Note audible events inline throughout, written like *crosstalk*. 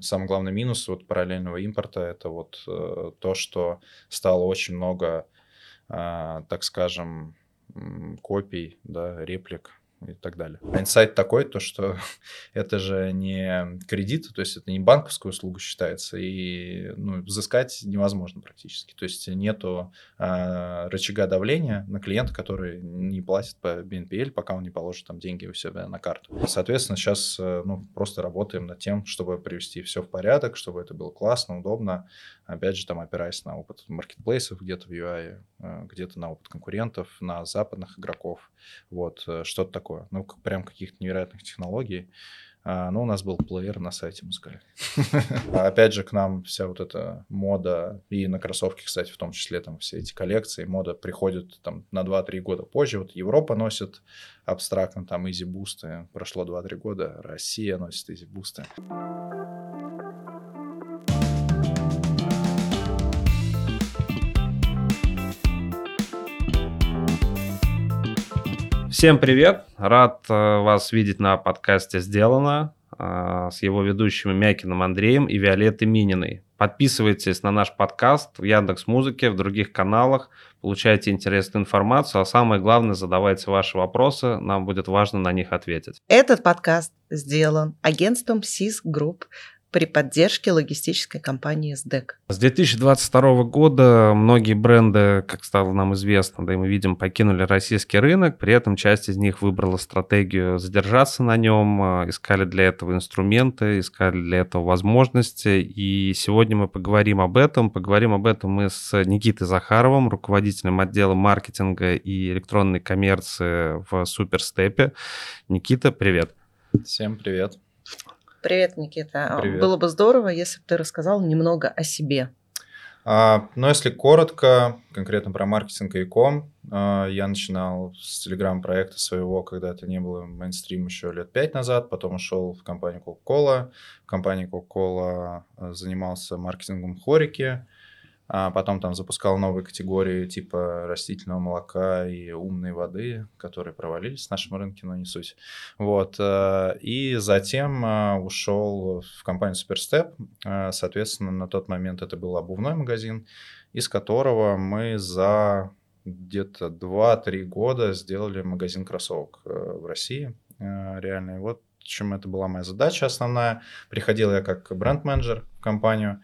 самый главный минус вот параллельного импорта это вот э, то, что стало очень много, э, так скажем, копий, да, реплик и так далее. А инсайт такой, то что *laughs* это же не кредит, то есть это не банковская услуга считается, и ну, взыскать невозможно практически. То есть нету э, рычага давления на клиента, который не платит по BNPL, пока он не положит там деньги у себя на карту. Соответственно, сейчас э, ну, просто работаем над тем, чтобы привести все в порядок, чтобы это было классно, удобно, опять же, там опираясь на опыт маркетплейсов где-то в UI, э, где-то на опыт конкурентов, на западных игроков, вот, э, что-то такое. Ну, прям каких-то невероятных технологий. А, ну, у нас был плеер на сайте Мускали. Опять же, к нам вся вот эта мода, и на кроссовки, кстати, в том числе, там все эти коллекции, мода приходит там на 2-3 года позже. Вот Европа носит абстрактно там Boost, прошло 2-3 года, Россия носит Easy Всем привет! Рад э, вас видеть на подкасте «Сделано» э, с его ведущими Мякиным Андреем и Виолеттой Мининой. Подписывайтесь на наш подкаст в Яндекс Музыке, в других каналах, получайте интересную информацию, а самое главное, задавайте ваши вопросы, нам будет важно на них ответить. Этот подкаст сделан агентством SIS Group при поддержке логистической компании СДЭК. С 2022 года многие бренды, как стало нам известно, да и мы видим, покинули российский рынок, при этом часть из них выбрала стратегию задержаться на нем, а, искали для этого инструменты, искали для этого возможности, и сегодня мы поговорим об этом. Поговорим об этом мы с Никитой Захаровым, руководителем отдела маркетинга и электронной коммерции в Суперстепе. Никита, привет. Всем привет. Привет, Никита. Привет. Было бы здорово, если бы ты рассказал немного о себе. А, ну, если коротко, конкретно про маркетинг и ком, а, я начинал с телеграм-проекта своего, когда это не было мейнстрим еще лет пять назад, потом ушел в компанию Coca-Cola. В компании Coca-Cola а, занимался маркетингом хорики, а потом там запускал новые категории типа растительного молока и умной воды, которые провалились на нашем рынке, но не суть. Вот. Э, и затем э, ушел в компанию Superstep. Э, соответственно, на тот момент это был обувной магазин, из которого мы за где-то 2-3 года сделали магазин кроссовок в России. Реально. И вот чем это была моя задача основная. Приходил я как бренд-менеджер в компанию,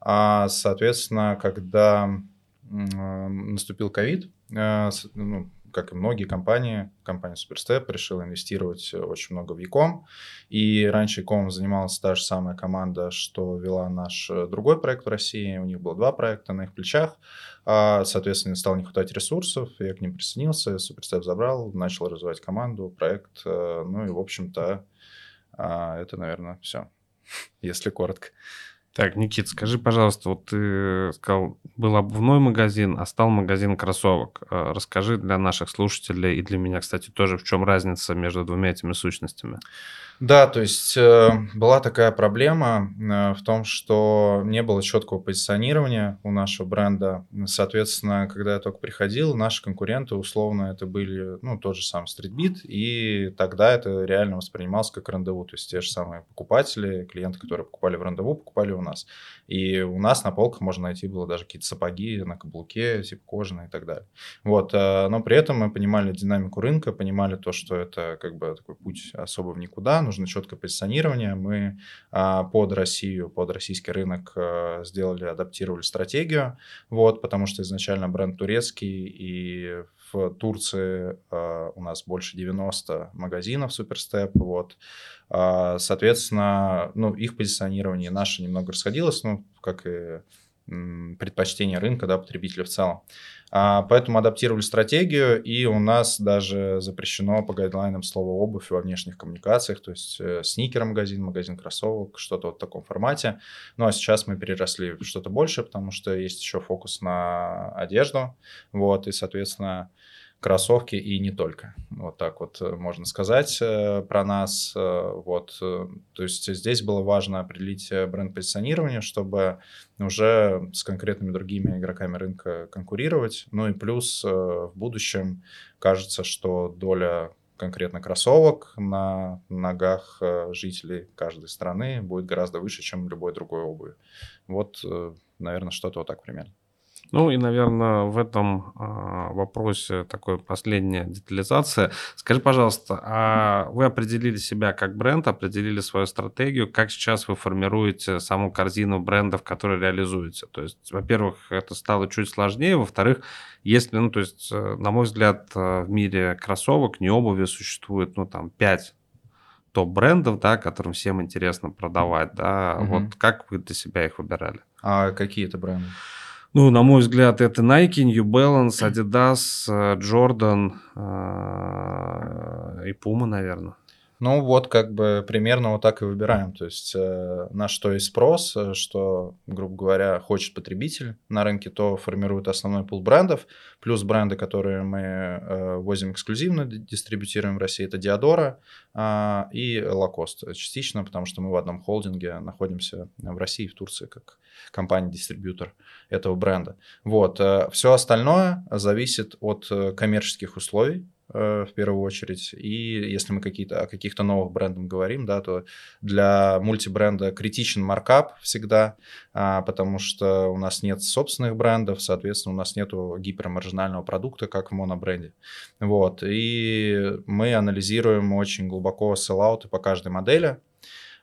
а, соответственно, когда наступил ковид, э, ну, как и многие компании, компания Superstep решила инвестировать очень много в Яком. И раньше Яком занималась та же самая команда, что вела наш э, другой проект в России. У них было два проекта на их плечах. А, соответственно, стало не хватать ресурсов. Я к ним присоединился, Superstep забрал, начал развивать команду, проект. Э, ну и, в общем-то, а, это, наверное, все, *laughs* если коротко. Так, Никит, скажи, пожалуйста, вот ты сказал, был обувной магазин, а стал магазин кроссовок. Э, расскажи для наших слушателей и для меня, кстати, тоже, в чем разница между двумя этими сущностями. Да, то есть э, была такая проблема э, в том, что не было четкого позиционирования у нашего бренда. Соответственно, когда я только приходил, наши конкуренты условно это были, ну, тот же самый StreetBeat, и тогда это реально воспринималось как рандеву. То есть те же самые покупатели, клиенты, которые покупали в рандеву, покупали у нас. И у нас на полках можно найти было даже какие-то сапоги на каблуке, типа кожаные и так далее. Вот, э, но при этом мы понимали динамику рынка, понимали то, что это как бы такой путь особо в никуда, нужно четкое позиционирование. Мы а, под Россию, под российский рынок а, сделали, адаптировали стратегию, вот, потому что изначально бренд турецкий, и в Турции а, у нас больше 90 магазинов Суперстеп, вот, соответственно, ну, их позиционирование наше немного расходилось, ну, как и предпочтения рынка, да, потребителя в целом. А, поэтому адаптировали стратегию, и у нас даже запрещено по гайдлайнам слово обувь во внешних коммуникациях, то есть э, сникер магазин, кроссовок, что-то вот в таком формате. Ну а сейчас мы переросли в что-то больше, потому что есть еще фокус на одежду, вот, и, соответственно, кроссовки и не только. Вот так вот э, можно сказать э, про нас. Э, вот, то есть здесь было важно определить бренд-позиционирование, чтобы уже с конкретными другими игроками рынка конкурировать. Ну и плюс в будущем кажется, что доля конкретно кроссовок на ногах жителей каждой страны будет гораздо выше, чем любой другой обуви. Вот, наверное, что-то вот так примерно. Ну и, наверное, в этом а, вопросе такой последняя детализация. Скажи, пожалуйста, а вы определили себя как бренд, определили свою стратегию, как сейчас вы формируете саму корзину брендов, которые реализуете? То есть, во-первых, это стало чуть сложнее, во-вторых, если, ну, то есть, э, на мой взгляд, э, в мире кроссовок, не обуви существует, ну, там, 5 топ-брендов, да, которым всем интересно продавать, да, угу. вот как вы для себя их выбирали? А какие это бренды? Ну, на мой взгляд, это Nike, New Balance, Adidas, э, Jordan э, и Puma, наверное. Ну вот как бы примерно вот так и выбираем. То есть э, на что есть спрос, э, что, грубо говоря, хочет потребитель на рынке, то формирует основной пул брендов. Плюс бренды, которые мы э, возим эксклюзивно, дистрибутируем в России, это Диадора э, и Lacoste частично, потому что мы в одном холдинге находимся в России и в Турции как компания-дистрибьютор этого бренда. Вот. Э, Все остальное зависит от э, коммерческих условий, в первую очередь. И если мы какие-то, о каких-то новых брендах говорим, да, то для мультибренда критичен маркап всегда, а, потому что у нас нет собственных брендов, соответственно, у нас нет гипермаржинального продукта, как в монобренде. Вот. И мы анализируем очень глубоко селлауты по каждой модели,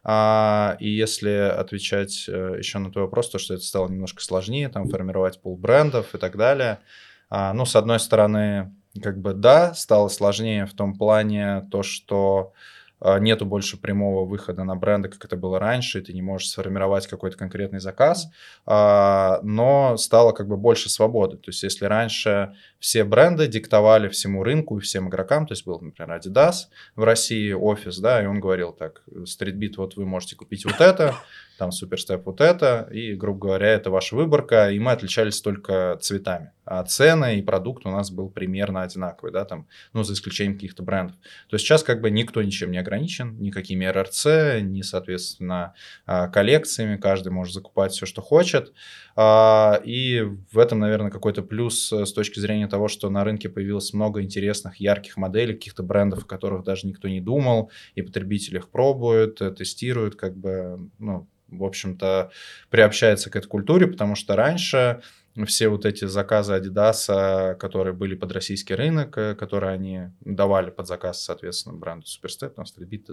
а, и если отвечать э, еще на твой вопрос, то что это стало немножко сложнее, там формировать пул брендов и так далее. А, ну, с одной стороны, как бы да, стало сложнее в том плане то, что а, нету больше прямого выхода на бренды, как это было раньше, и ты не можешь сформировать какой-то конкретный заказ, а, но стало как бы больше свободы. То есть если раньше все бренды диктовали всему рынку и всем игрокам, то есть был, например, Adidas в России, офис, да, и он говорил так, StreetBeat, вот вы можете купить вот это, там Суперстеп вот это, и, грубо говоря, это ваша выборка, и мы отличались только цветами. А цены и продукт у нас был примерно одинаковый, да, там, ну, за исключением каких-то брендов. То есть сейчас как бы никто ничем не ограничен, никакими РРЦ, ни, соответственно, а, коллекциями, каждый может закупать все, что хочет, а, и в этом, наверное, какой-то плюс с точки зрения того, что на рынке появилось много интересных, ярких моделей, каких-то брендов, о которых даже никто не думал, и потребители их пробуют, э, тестируют, как бы, ну, в общем-то, приобщается к этой культуре, потому что раньше все вот эти заказы Adidas, которые были под российский рынок, э, которые они давали под заказ, соответственно, бренду Superstep, там,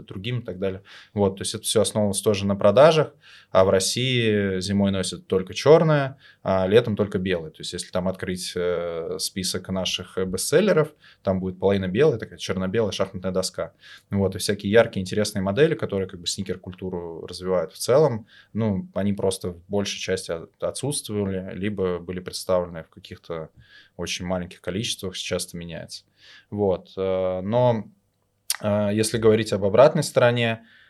другим и так далее. Вот, то есть это все основывалось тоже на продажах, а в России зимой носят только черное, а летом только белое. То есть если там открыть э, список наших бестселлеров, там будет половина белая, такая черно-белая шахматная доска. Вот, и всякие яркие, интересные модели, которые как бы сникер-культуру развивают в целом, ну, они просто в большей части отсутствовали, либо были представлены в каких-то очень маленьких количествах, сейчас это меняется. Вот. Э, но э, если говорить об обратной стороне э,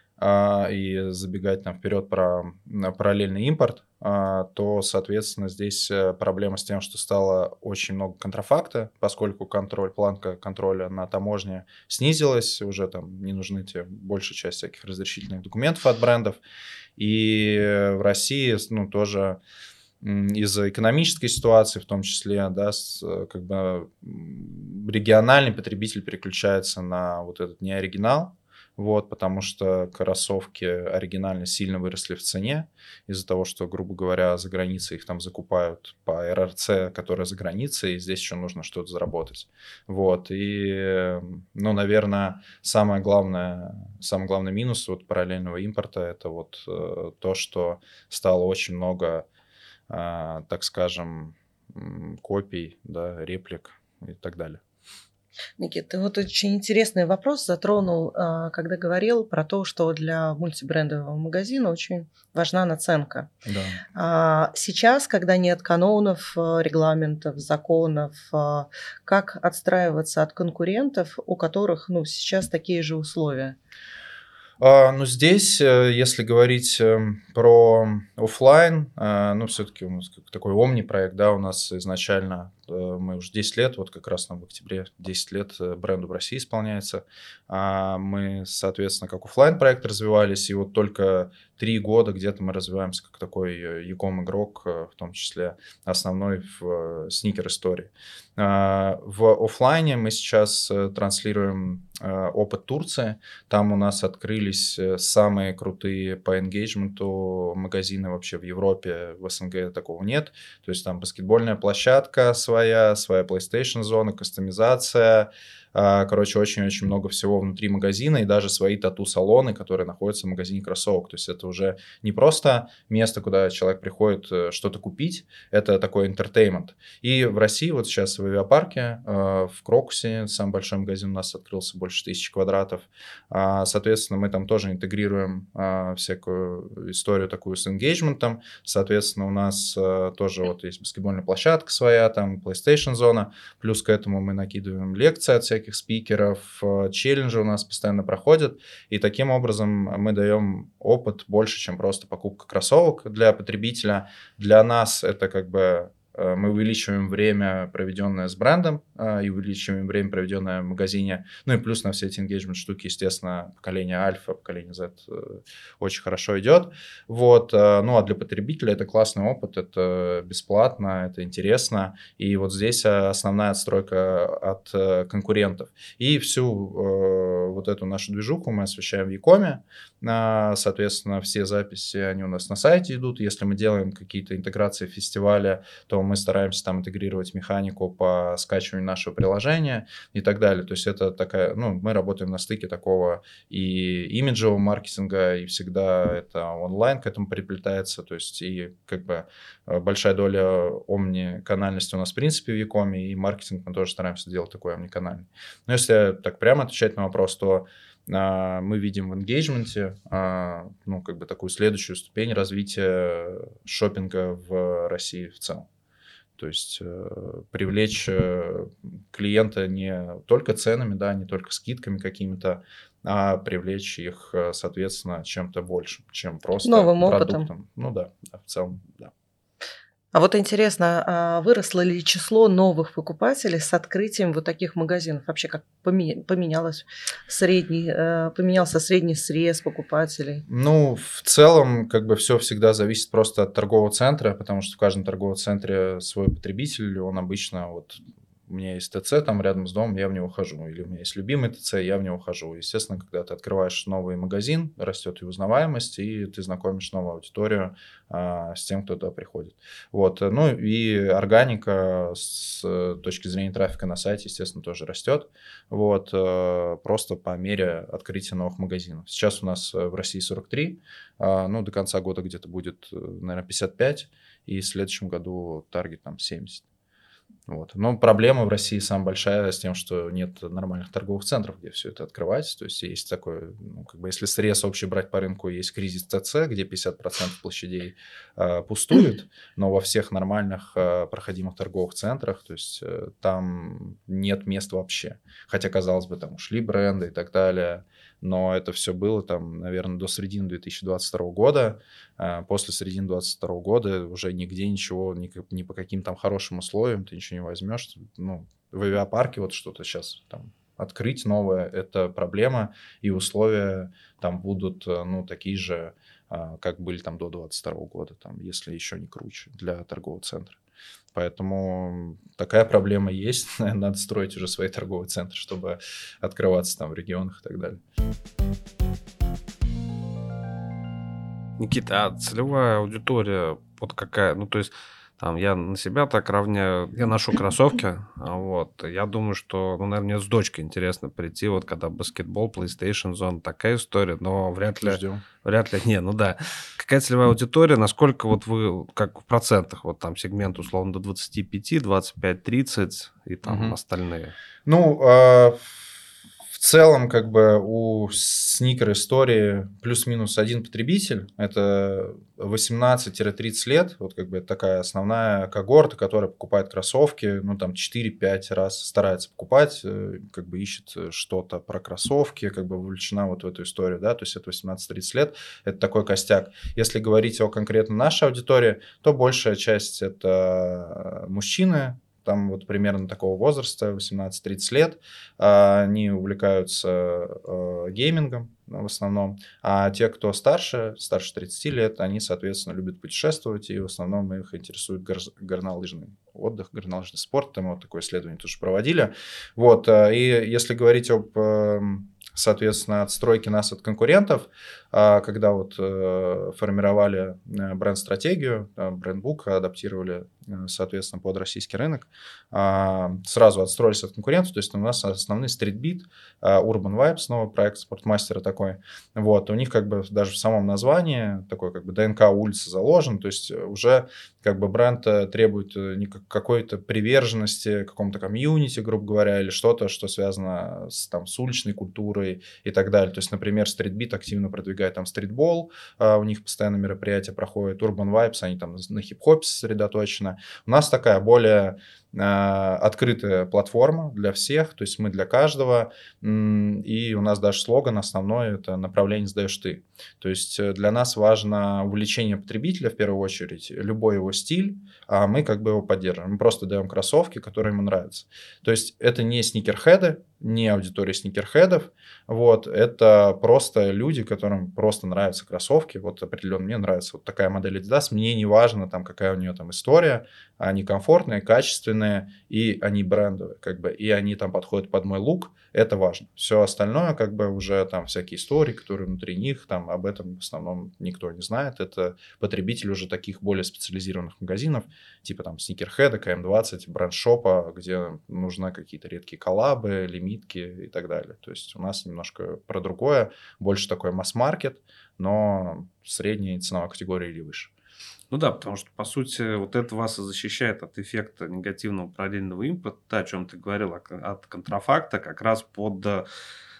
и забегать там вперед про параллельный импорт, то, соответственно, здесь проблема с тем, что стало очень много контрафакта, поскольку контроль, планка контроля на таможне снизилась, уже там не нужны те большая часть всяких разрешительных документов от брендов. И в России, ну, тоже из-за экономической ситуации, в том числе, да, с, э, как бы региональный потребитель переключается на вот этот неоригинал, вот, потому что кроссовки оригинально сильно выросли в цене из-за того, что, грубо говоря, за границей их там закупают по РРЦ, которая за границей, и здесь еще нужно что-то заработать. Вот, и, ну, наверное, самое главное, самый главный минус вот параллельного импорта это вот э, то, что стало очень много а, так скажем, копий, да, реплик и так далее. Никит, ты вот очень интересный вопрос затронул, а, когда говорил про то, что для мультибрендового магазина очень важна наценка. Да. А, сейчас, когда нет канонов, регламентов, законов, как отстраиваться от конкурентов, у которых ну, сейчас такие же условия? А, ну, здесь, э, если говорить эм, про офлайн, э, ну, все-таки у нас такой омни проект, да, у нас изначально мы уже 10 лет, вот как раз нам в октябре 10 лет бренду в России исполняется. А мы, соответственно, как офлайн проект развивались, и вот только три года где-то мы развиваемся как такой e-com игрок, в том числе основной в сникер истории. В офлайне мы сейчас транслируем опыт Турции. Там у нас открылись самые крутые по engagement магазины вообще в Европе, в СНГ такого нет. То есть там баскетбольная площадка своя, своя PlayStation зона, кастомизация, короче, очень-очень много всего внутри магазина и даже свои тату-салоны, которые находятся в магазине кроссовок. То есть это уже не просто место, куда человек приходит э, что-то купить, это такой entertainment. И в России вот сейчас в авиапарке, э, в Крокусе, самый большой магазин у нас открылся, больше тысячи квадратов. А, соответственно, мы там тоже интегрируем а, всякую историю такую с engagement. Соответственно, у нас э, тоже вот есть баскетбольная площадка своя, там PlayStation зона, плюс к этому мы накидываем лекции от всяких всяких спикеров, э, челленджи у нас постоянно проходят, и таким образом мы даем опыт больше, чем просто покупка кроссовок для потребителя. Для нас это как бы мы увеличиваем время, проведенное с брендом, э, и увеличиваем время, проведенное в магазине. Ну и плюс на все эти engagement штуки, естественно, поколение альфа, поколение Z э, очень хорошо идет. Вот. Ну а для потребителя это классный опыт, это бесплатно, это интересно. И вот здесь основная отстройка от конкурентов. И всю вот эту нашу движуху мы освещаем в Якоме. Соответственно, все записи, они у нас на сайте идут. Если мы делаем какие-то интеграции в фестивале, мы стараемся там интегрировать механику по скачиванию нашего приложения и так далее. То есть это такая, ну, мы работаем на стыке такого и имиджевого маркетинга, и всегда это онлайн к этому приплетается. То есть и как бы э, большая доля омниканальности у нас в принципе в Якоме, и маркетинг мы тоже стараемся делать такой омниканальный. Но если так прямо отвечать на вопрос, то а, мы видим в engagement, а, ну, как бы такую следующую ступень развития шопинга в России в целом. То есть э, привлечь э, клиента не только ценами, да, не только скидками какими-то, а привлечь их, э, соответственно, чем-то большим, чем просто Новым продуктом. опытом. Ну да, да, в целом, да. А вот интересно, а выросло ли число новых покупателей с открытием вот таких магазинов? Вообще как поменялось средний, э, поменялся средний срез покупателей? Ну, в целом, как бы все всегда зависит просто от торгового центра, потому что в каждом торговом центре свой потребитель, он обычно вот у меня есть ТЦ там рядом с домом, я в него хожу. Или у меня есть любимый ТЦ, я в него хожу. Естественно, когда ты открываешь новый магазин, растет и узнаваемость, и ты знакомишь новую аудиторию а, с тем, кто туда приходит. Вот. Ну и органика с точки зрения трафика на сайте, естественно, тоже растет. Вот. Э, просто по мере открытия новых магазинов. Сейчас у нас в России 43, а, ну, до конца года где-то будет, э, наверное, 55, и в следующем году таргет там 70. Вот. Но проблема в России самая большая с тем, что нет нормальных торговых центров, где все это открывать. То есть есть такое, ну, как бы если срез общий брать по рынку, есть кризис ТЦ, где 50% площадей э, пустуют, *clears throat* но во всех нормальных э, проходимых торговых центрах, то есть э, там нет мест вообще. Хотя, казалось бы, там ушли бренды и так далее, но это все было там, наверное, до середины 2022 года. А, после середины 2022 года уже нигде ничего, ни, ни по каким там хорошим условиям ты ничего не возьмешь. Ну, в авиапарке вот что-то сейчас там открыть новое, это проблема, и условия там будут, э, ну, такие же, а, как были там до 2022 года, там, если еще не круче для торгового центра. Поэтому такая проблема есть. *laughs* Надо строить уже свои торговые центры, чтобы открываться там в регионах и так далее. Никита, а целевая аудитория вот какая? Ну, то есть там, я на себя так равняю, я ношу кроссовки, а вот, я думаю, что, ну, наверное, мне с дочкой интересно прийти, вот, когда баскетбол, PlayStation Zone, такая история, но вряд ли... Ждем. Вряд ли, не, ну да. Какая целевая аудитория, насколько вот вы, как в процентах, вот там сегмент условно до 25, 25, 30 и там угу. остальные? Ну, э, целом, как бы у сникер истории плюс-минус один потребитель, это 18-30 лет, вот как бы это такая основная когорта, которая покупает кроссовки, ну там 4-5 раз старается покупать, э, как бы ищет что-то про кроссовки, как бы вовлечена вот в эту историю, да, то есть это 18-30 лет, это такой костяк. Если говорить о конкретно нашей аудитории, то большая часть это мужчины, там вот примерно такого возраста, 18-30 лет, а, они увлекаются э, геймингом в основном, а те, кто старше, старше 30 лет, они, соответственно, любят путешествовать, и в основном их интересует гор- горнолыжный отдых, горнолыжный спорт, там вот такое исследование тоже проводили. Вот, э, и если говорить об эм, соответственно, отстройки нас от конкурентов, когда вот э, формировали э, бренд-стратегию, э, бренд-бук адаптировали, соответственно, под российский рынок, а, сразу отстроились от конкурентов, то есть у нас основные стритбит, Urban Vibes, снова проект спортмастера такой, вот, у них как бы даже в самом названии такой как бы ДНК улицы заложен, то есть уже как бы бренд требует какой-то приверженности какому-то комьюнити, грубо говоря, или что-то, что связано с, там, с уличной культурой и так далее. То есть, например, стритбит активно продвигает продвигает там стритбол, а, у них постоянно мероприятия проходят, Urban Vibes, они там на хип-хопе сосредоточены. У нас такая более а, открытая платформа для всех, то есть мы для каждого, и у нас даже слоган основной – это направление сдаешь ты. То есть э, для нас важно увлечение потребителя в первую очередь, любой его стиль, а мы как бы его поддерживаем. Мы просто даем кроссовки, которые ему нравятся. То есть это не сникерхеды, не аудитория сникерхедов, вот, это просто люди, которым просто нравятся кроссовки, вот определенно мне нравится вот такая модель Adidas, мне не важно там, какая у нее там история, они комфортные, качественные, и они брендовые, как бы, и они там подходят под мой лук, это важно. Все остальное, как бы, уже там всякие истории, которые внутри них, там об этом в основном никто не знает, это потребители уже таких более специализированных магазинов, типа там Sneakerhead, КМ20, брендшопа, где нужны какие-то редкие коллабы, лимитки и так далее. То есть у нас немножко про другое, больше такой масс-маркет, но средней ценовой категории или выше. Ну да, потому что, по сути, вот это вас и защищает от эффекта негативного параллельного импорта, о чем ты говорил, от контрафакта, как раз под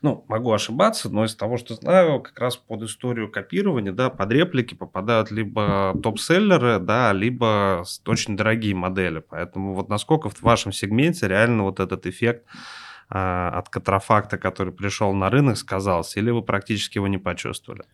ну, могу ошибаться, но из того, что знаю, как раз под историю копирования, да, под реплики попадают либо топ-селлеры, да, либо очень дорогие модели. Поэтому вот насколько в вашем сегменте реально вот этот эффект э, от контрафакта, который пришел на рынок, сказался, или вы практически его не почувствовали?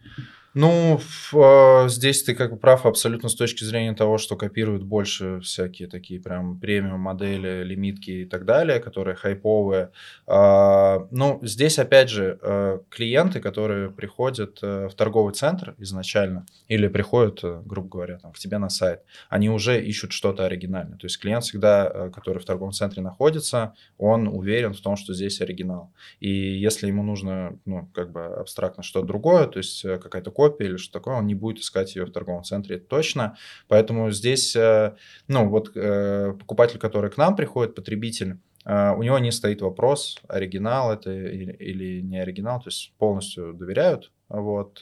Ну, э, здесь ты как бы прав абсолютно с точки зрения того, что копируют больше всякие такие прям премиум модели, лимитки и так далее, которые хайповые. Э, ну, здесь опять же э, клиенты, которые приходят э, в торговый центр изначально или приходят, э, грубо говоря, там, к тебе на сайт, они уже ищут что-то оригинальное. То есть клиент всегда, э, который в торговом центре находится, он уверен в том, что здесь оригинал. И если ему нужно, ну, как бы абстрактно что-то другое, то есть какая-то копия или что такое, он не будет искать ее в торговом центре, это точно. Поэтому здесь, э, ну, вот э, покупатель, который к нам приходит, потребитель, э, у него не стоит вопрос, оригинал это или, или не оригинал, то есть полностью доверяют. Вот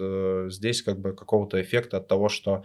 здесь как бы какого-то эффекта от того, что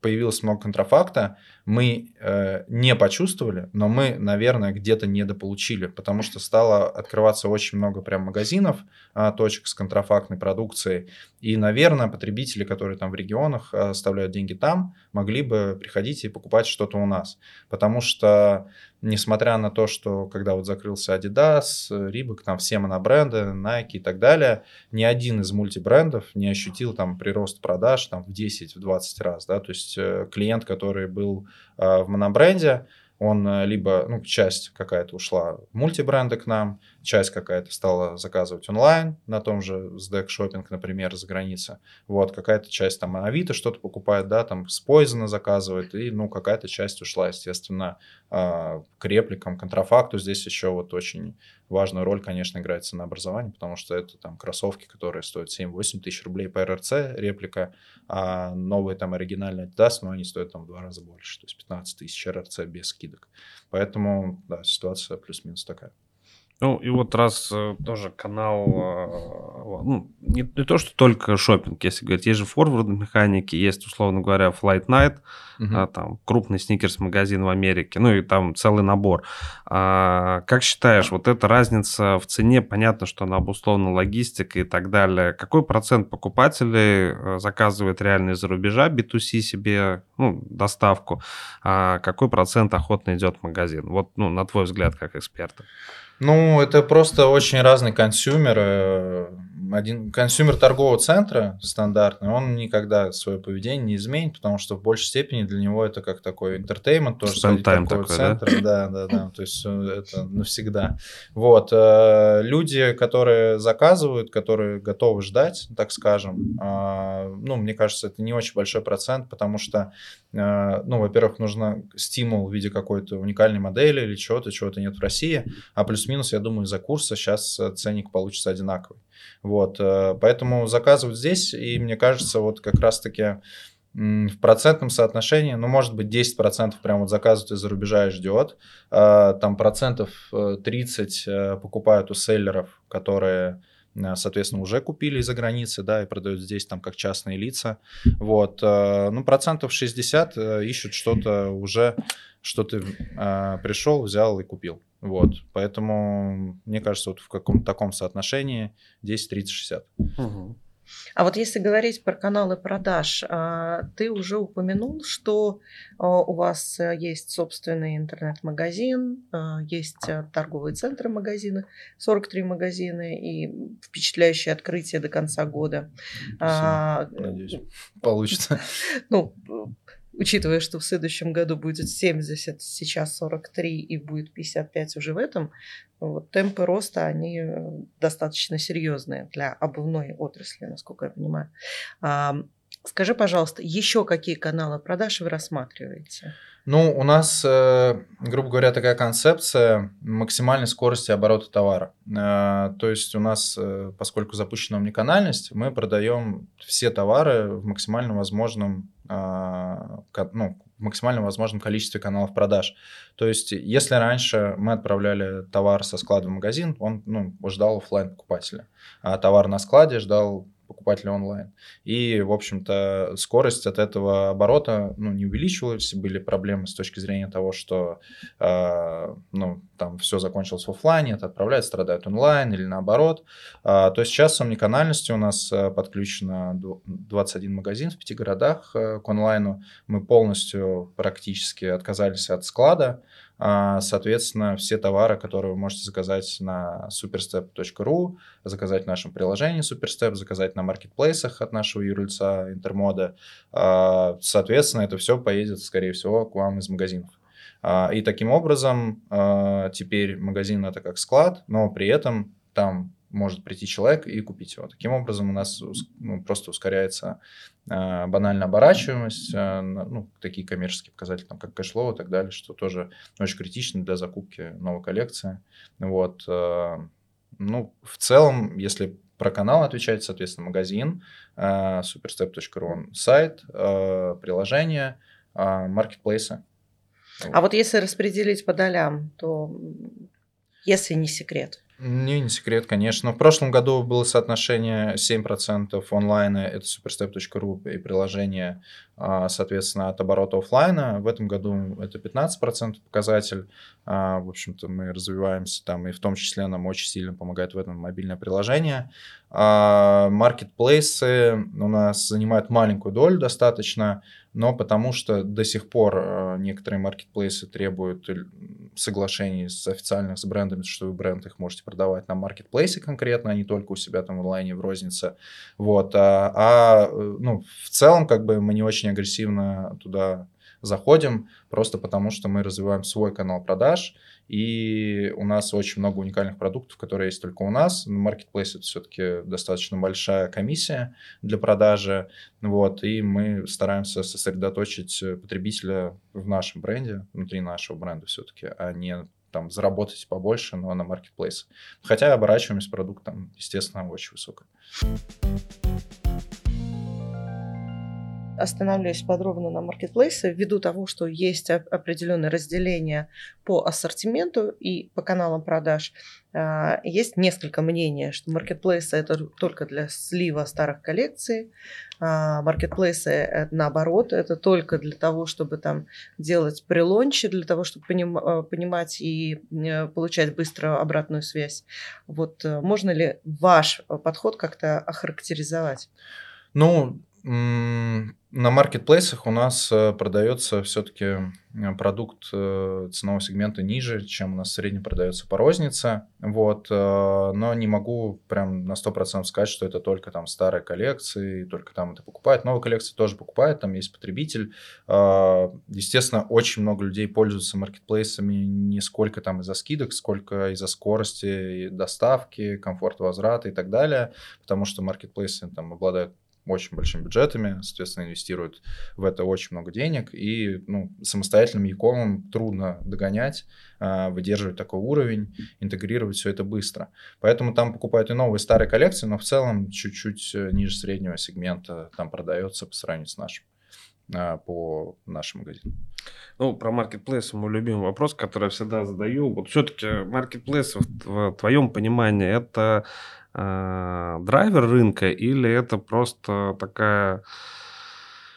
появилось много контрафакта, мы э, не почувствовали, но мы, наверное, где-то недополучили, потому что стало открываться очень много прям магазинов, э, точек с контрафактной продукцией, и, наверное, потребители, которые там в регионах оставляют деньги там, могли бы приходить и покупать что-то у нас, потому что несмотря на то, что когда вот закрылся Adidas, Reebok, там все монобренды, Nike и так далее, ни один из мультибрендов не ощутил там прирост продаж там в 10-20 раз, да, то есть э, клиент, который был э, в монобренде, он э, либо, ну, часть какая-то ушла в мультибренды к нам, часть какая-то стала заказывать онлайн на том же SDEC Shopping, например, за граница. Вот, какая-то часть там Авито что-то покупает, да, там с Poison заказывает, и, ну, какая-то часть ушла, естественно, а, к репликам, контрафакту. Здесь еще вот очень важную роль, конечно, играет ценообразование, потому что это там кроссовки, которые стоят 7-8 тысяч рублей по РРЦ, реплика, а новые там оригинальные Adidas, но они стоят там в два раза больше, то есть 15 тысяч РРЦ без скидок. Поэтому, да, ситуация плюс-минус такая. Ну, и вот раз э, тоже канал, э, ну, не, не то, что только шопинг, если говорить, есть же форвард механики, есть, условно говоря, Flight Night, uh-huh. а, там, крупный сникерс-магазин в Америке, ну, и там целый набор. А, как считаешь, вот эта разница в цене, понятно, что она обусловлена логистикой и так далее, какой процент покупателей э, заказывает реально из-за рубежа B2C себе, ну, доставку, а какой процент охотно идет в магазин? Вот, ну, на твой взгляд, как эксперта. Ну, это просто очень разные consumer ы. Один consumer торгового центра стандартный, он никогда свое поведение не изменит, потому что в большей степени для него это как такой entertainment, тоже сходить торговый такой, центр, да? да, да, да, *laughs* то есть э, это навсегда. Вот, э, люди, которые заказывают, которые готовы ждать, так скажем, а, ну, мне кажется, это не очень большой процент, потому что, э, ну, во-первых, нужно стимул в виде какой-то уникальной модели или чего-то, чего-то нет в России, а плюс-минус, я думаю, за курса сейчас ценник получится одинаковый. Вот, э, поэтому заказывать здесь, и мне кажется, вот как раз-таки в процентном соотношении, ну, может быть, 10% прям вот заказывают из-за рубежа и ждет, а, там процентов 30 э, э, покупают у селлеров, которые соответственно, уже купили из-за границы, да, и продают здесь там как частные лица. Вот, ну, процентов 60 ищут что-то уже, что ты пришел, взял и купил. Вот, поэтому, мне кажется, вот в каком-то таком соотношении 10, 30, 60. Угу. А вот если говорить про каналы продаж, а, ты уже упомянул, что а, у вас э, есть собственный интернет-магазин, а, есть э, торговые центры магазины, 43 магазина и впечатляющее открытие до конца года. Спасибо. Надеюсь, получится. *laughs* Ну, учитывая, что в следующем году будет 70, сейчас 43 и будет 55 уже в этом, вот, темпы роста, они э, достаточно серьезные для обувной отрасли, насколько я понимаю. Скажи, пожалуйста, еще какие каналы продаж вы рассматриваете? Ну, у нас, э, грубо говоря, такая концепция максимальной скорости оборота товара. Э, то есть у нас, э, поскольку запущена омниканальность, мы продаем все товары в максимально возможном, ну, в максимально возможном количестве каналов продаж. То есть, если раньше мы отправляли товар со склада в магазин, он ну, ждал офлайн покупателя, а товар на складе ждал покупателя онлайн. И, в общем-то, скорость от этого оборота ну, не увеличивалась, были проблемы с точки зрения того, что э, ну, там все закончилось в офлайне, это отправляют, страдают онлайн или наоборот. Э, то есть сейчас с омниканальностью у нас э, подключено 21 магазин в пяти городах э, к онлайну. Мы полностью практически отказались от склада, а, соответственно, все товары, которые вы можете заказать на superstep.ru, заказать в нашем приложении Superstep, заказать на маркетплейсах от нашего юрлица Интермода, а, соответственно, это все поедет, скорее всего, к вам из магазинов. А, и таким образом теперь магазин это как склад, но при этом там может прийти человек и купить его. Таким образом у нас ну, просто ускоряется э, банальная оборачиваемость, э, ну, такие коммерческие показатели, там, как кэшлоу и так далее, что тоже очень критично для закупки новой коллекции. Вот. Э, ну, в целом, если про канал отвечать, соответственно, магазин, э, superstep.ru, сайт, э, приложение, э, маркетплейсы. А вот если распределить по долям, то если не секрет, не, не секрет, конечно. В прошлом году было соотношение 7% онлайна, это superstep.ru и приложение, а, соответственно, от оборота офлайна. В этом году это 15% показатель. А, в общем-то, мы развиваемся там, и в том числе нам очень сильно помогает в этом мобильное приложение. Маркетплейсы у нас занимают маленькую долю достаточно, но потому что до сих пор некоторые маркетплейсы требуют соглашений с официальных с брендами, что вы бренд их можете продавать на маркетплейсе конкретно, а не только у себя там в онлайне, в рознице. Вот. А, а ну, в целом как бы мы не очень агрессивно туда заходим, просто потому что мы развиваем свой канал продаж, и у нас очень много уникальных продуктов, которые есть только у нас. Marketplace это все-таки достаточно большая комиссия для продажи, вот, и мы стараемся сосредоточить потребителя в нашем бренде, внутри нашего бренда все-таки, а не там заработать побольше, но на маркетплейс. Хотя оборачиваемость продукта, естественно, очень высокая останавливаюсь подробно на маркетплейсе ввиду того, что есть определенное разделение по ассортименту и по каналам продаж. А, есть несколько мнений, что маркетплейсы это только для слива старых коллекций, а, маркетплейсы наоборот, это только для того, чтобы там делать прелончи, для того, чтобы а, понимать и э, получать быстро обратную связь. Вот э, можно ли ваш подход как-то охарактеризовать? Ну, на маркетплейсах у нас э, продается все-таки э, продукт э, ценового сегмента ниже, чем у нас средний продается по рознице. Вот, но не могу прям на 100% сказать, что это только там старые коллекции, только там это покупают. Новые коллекции тоже покупают, там есть потребитель. Естественно, очень много людей пользуются маркетплейсами не сколько там из-за скидок, сколько из-за скорости доставки, комфорта возврата и так далее, потому что маркетплейсы там обладают очень большими бюджетами, соответственно, инвестируют в это очень много денег, и ну, самостоятельным якомом трудно догонять, а, выдерживать такой уровень, интегрировать все это быстро. Поэтому там покупают и новые, старые коллекции, но в целом чуть-чуть э, ниже среднего сегмента там продается по сравнению с нашим а, по нашим магазинам. Ну, про маркетплейс мой любимый вопрос, который я всегда задаю. Вот все-таки маркетплейс в твоем понимании это драйвер рынка или это просто такая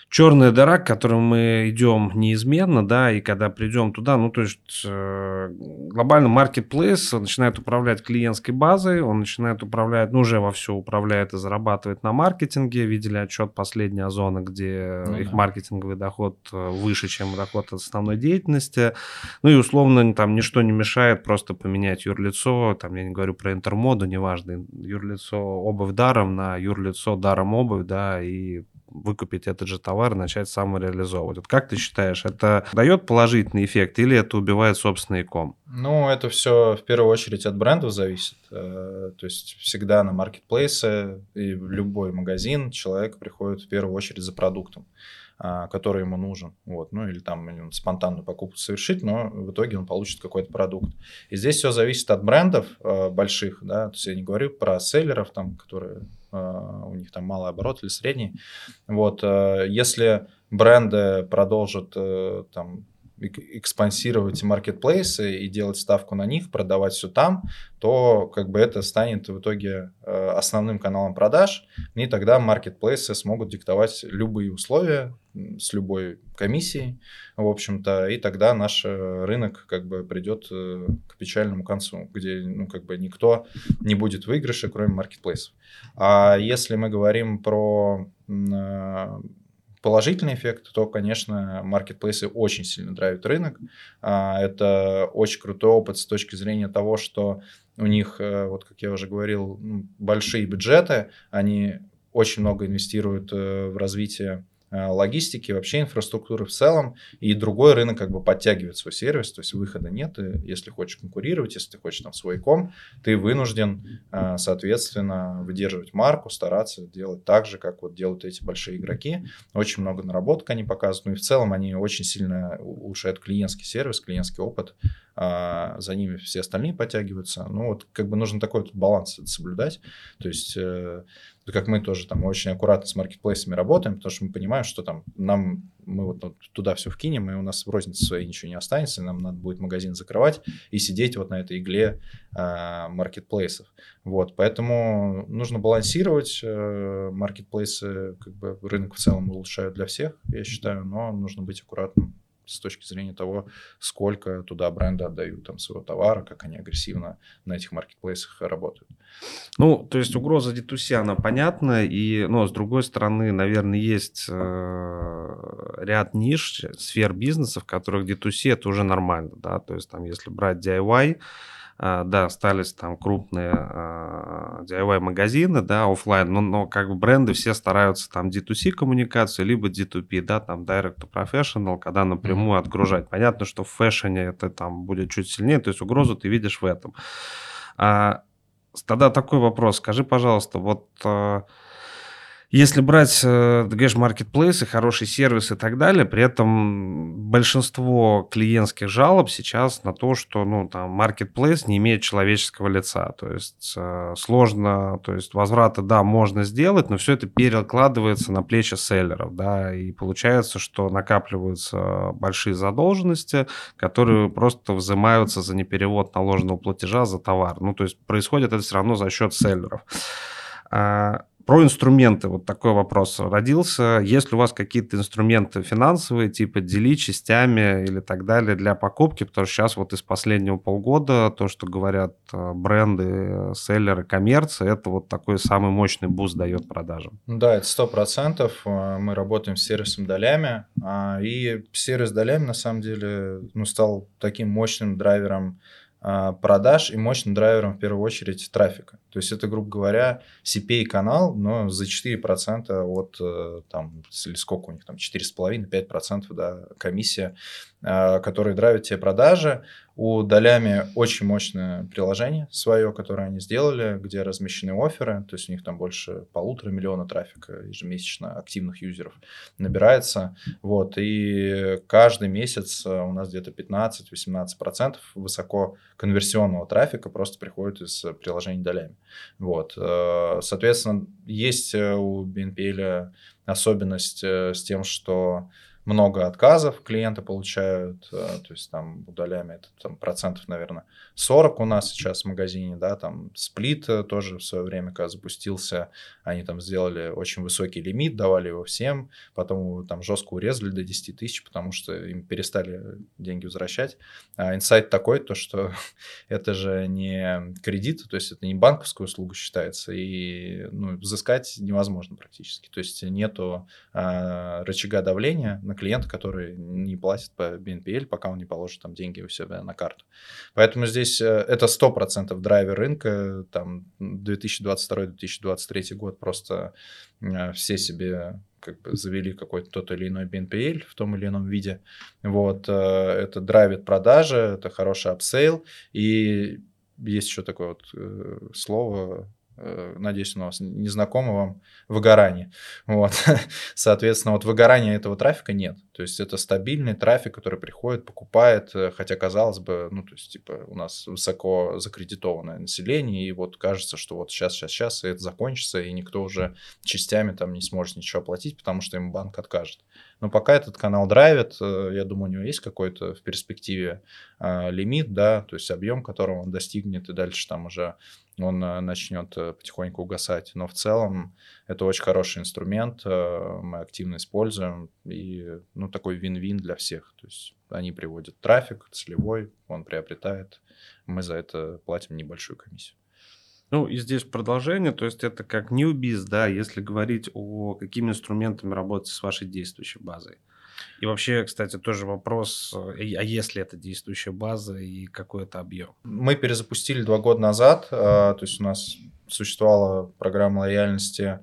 черная дыра, к которой мы идем неизменно, да, и когда придем туда, ну, то есть э, глобально marketplace начинает управлять клиентской базой, он начинает управлять, ну, уже вовсю управляет и зарабатывает на маркетинге. Видели отчет последней Озона, где ну, их да. маркетинговый доход э, выше, чем доход от основной деятельности. Ну, и условно там ничто не мешает просто поменять юрлицо, там, я не говорю про интермоду, неважно, юрлицо обувь даром на юрлицо даром обувь, да, и выкупить этот же товар и начать самореализовывать. Вот как ты считаешь, это дает положительный эффект или это убивает собственный ком? Ну, это все в первую очередь от брендов зависит. Э, то есть всегда на маркетплейсе и любой магазин человек приходит в первую очередь за продуктом который ему нужен, вот, ну или там спонтанную покупку совершить, но в итоге он получит какой-то продукт. И здесь все зависит от брендов э, больших, да, то есть я не говорю про селлеров, там, которые Э, у них там малый оборот или средний. Вот, э, если бренды продолжат э, там экспансировать маркетплейсы и делать ставку на них, продавать все там, то как бы это станет в итоге основным каналом продаж, и тогда маркетплейсы смогут диктовать любые условия с любой комиссией, в общем-то, и тогда наш рынок как бы придет к печальному концу, где ну как бы никто не будет выигрыша, кроме маркетплейсов. А если мы говорим про э, положительный эффект, то, конечно, маркетплейсы очень сильно драйвят рынок. А, это очень крутой опыт с точки зрения того, что у них, э, вот как я уже говорил, большие бюджеты, они очень много инвестируют э, в развитие Э, логистики, вообще инфраструктуры в целом, и другой рынок как бы подтягивает свой сервис, то есть выхода нет, и если хочешь конкурировать, если ты хочешь там свой ком, ты вынужден, э, соответственно, выдерживать марку, стараться делать так же, как вот делают эти большие игроки. Очень много наработок они показывают, ну и в целом они очень сильно улучшают клиентский сервис, клиентский опыт, а за ними все остальные подтягиваются. Ну вот как бы нужно такой вот баланс соблюдать, то есть э, как мы тоже там очень аккуратно с маркетплейсами работаем, потому что мы понимаем, что там нам, мы вот туда все вкинем, и у нас в рознице своей ничего не останется, и нам надо будет магазин закрывать и сидеть вот на этой игле э, маркетплейсов. Вот, поэтому нужно балансировать, э, маркетплейсы, как бы рынок в целом улучшают для всех, я считаю, но нужно быть аккуратным с точки зрения того, сколько туда бренды отдают там своего товара, как они агрессивно на этих маркетплейсах работают. Ну, то есть угроза D2C, она понятна, и, но с другой стороны, наверное, есть э, ряд ниш, сфер бизнеса, в которых D2C это уже нормально, да, то есть там, если брать DIY, да, остались там крупные а, DIY-магазины, да, офлайн, но, но как бы бренды все стараются там D2C коммуникацию, либо D2P, да, там Direct to Professional, когда напрямую отгружать. Понятно, что в фэшне это там будет чуть сильнее, то есть угрозу ты видишь в этом. А, тогда такой вопрос, скажи, пожалуйста, вот если брать, э, ты говоришь, маркетплейсы, хороший сервис и так далее, при этом большинство клиентских жалоб сейчас на то, что, ну, там, маркетплейс не имеет человеческого лица, то есть э, сложно, то есть возвраты, да, можно сделать, но все это перекладывается на плечи селлеров, да, и получается, что накапливаются большие задолженности, которые просто взимаются за неперевод наложенного платежа за товар, ну, то есть происходит это все равно за счет селлеров. Про инструменты, вот такой вопрос родился. Есть ли у вас какие-то инструменты финансовые, типа дели частями или так далее для покупки? Потому что сейчас вот из последнего полгода то, что говорят э, бренды, селлеры, коммерция, это вот такой самый мощный буст дает продажам. Да, это сто процентов. Э, мы работаем с сервисом долями, а, и сервис долями на самом деле ну, стал таким мощным драйвером продаж и мощным драйвером в первую очередь трафика. То есть это, грубо говоря, CPA-канал, но за 4% от, э, там, или сколько у них там, 4,5-5% да, комиссия, а, которая драйвит тебе продажи. У Долями очень мощное приложение свое, которое они сделали, где размещены оферы, то есть у них там больше полутора миллиона трафика ежемесячно активных юзеров набирается. Вот, и каждый месяц э, у нас где-то 15-18% высоко конверсионного трафика просто приходит из приложений Долями. Вот. Э, соответственно, есть э, у BNPL особенность с тем, что много отказов клиенты получают, э, то есть там удаляем это там, процентов, наверное, 40 у нас сейчас в магазине, да, там сплит э, тоже в свое время, когда запустился, они там сделали очень высокий лимит, давали его всем, потом там жестко урезали до 10 тысяч, потому что им перестали деньги возвращать. А инсайт такой, то что *laughs* это же не кредит, то есть это не банковская услуга считается, и ну, взыскать невозможно практически, то есть нету а, рычага давления на клиента, который не платит по BNPL, пока он не положит там деньги у себя на карту. Поэтому здесь э, это 100% драйвер рынка, там 2022-2023 год просто э, все себе как бы завели какой-то тот или иной BNPL в том или ином виде. Вот, э, это драйвит продажи, это хороший апсейл, и есть еще такое вот слово надеюсь, у вас не знакомо вам, выгорание. Вот. *laughs* Соответственно, вот выгорания этого трафика нет. То есть это стабильный трафик, который приходит, покупает, э, хотя, казалось бы, ну, то есть, типа, у нас высоко закредитованное население, и вот кажется, что вот сейчас, сейчас, сейчас, и это закончится, и никто уже частями там не сможет ничего оплатить, потому что ему банк откажет. Но пока этот канал драйвит, э, я думаю, у него есть какой-то в перспективе а, лимит, да, то есть объем, которого он достигнет, и дальше там уже он э, начнет э, потихоньку угасать. Но в целом это очень хороший инструмент, э, мы активно используем, и ну, такой вин-вин для всех. То есть они приводят трафик целевой, он приобретает, мы за это платим небольшую комиссию. Ну, и здесь продолжение, то есть это как newbies, да, если говорить о какими инструментами работать с вашей действующей базой. И вообще, кстати, тоже вопрос, э, а если это действующая база и какой это объем? Мы перезапустили два года назад, э, то есть у нас существовала программа лояльности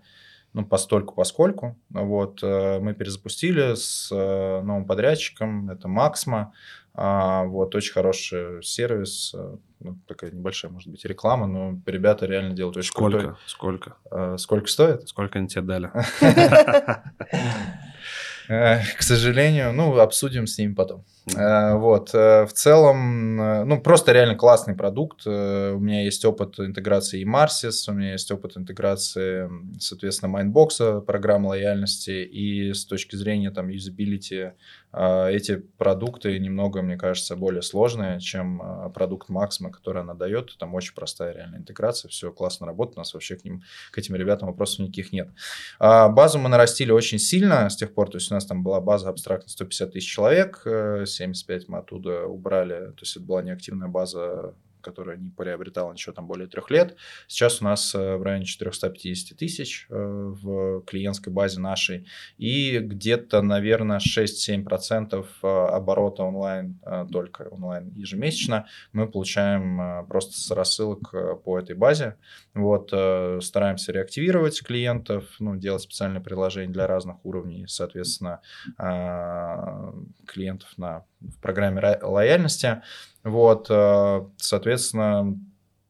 ну, постольку поскольку. Вот, э, мы перезапустили с новым подрядчиком, это Максма. А, вот, очень хороший сервис, ну, такая небольшая, может быть, реклама, но ребята реально делают очень Сколько? крутой. Сколько? Сколько стоит? Сколько они тебе дали? *laughs* *laughs* Э, к сожалению, ну, обсудим с ними потом. Э, вот, э, в целом, ну, просто реально классный продукт. У меня есть опыт интеграции и Marsis, у меня есть опыт интеграции, соответственно, Mindbox, программы лояльности, и с точки зрения там юзабилити эти продукты немного, мне кажется, более сложные, чем продукт Maxima, который она дает. Там очень простая реальная интеграция, все классно работает, у нас вообще к ним, к этим ребятам вопросов никаких нет. А базу мы нарастили очень сильно с тех пор, то есть нас там была база абстрактно 150 тысяч человек, 75 э, мы оттуда убрали, то есть это была неактивная база которая не приобретала ничего там более трех лет. Сейчас у нас э, в районе 450 тысяч э, в клиентской базе нашей. И где-то, наверное, 6-7% э, оборота онлайн, только онлайн ежемесячно, мы получаем просто с рассылок по этой базе. Вот, стараемся реактивировать клиентов, ну, делать специальные приложения для разных уровней, соответственно, клиентов на, в программе лояльности. Вот, э, соответственно,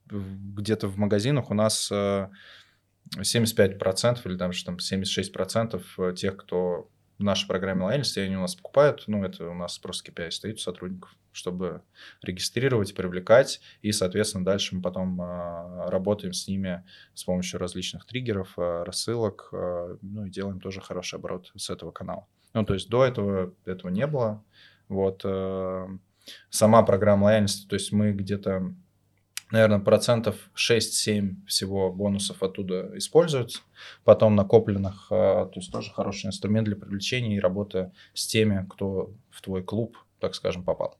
где-то в магазинах у нас 75% э, или даже там 76% э, тех, кто в нашей программе лояльности, они у нас покупают, ну, это у нас просто KPI стоит у сотрудников, чтобы регистрировать, привлекать, и, соответственно, дальше мы потом работаем с ними с помощью различных триггеров, рассылок, ну, и делаем тоже хороший оборот с этого канала. Ну, то есть до этого этого не было, вот, Сама программа лояльности, то есть мы где-то наверное, процентов 6-7 всего бонусов оттуда используются. Потом накопленных, то есть тоже хороший инструмент для привлечения и работы с теми, кто в твой клуб, так скажем, попал.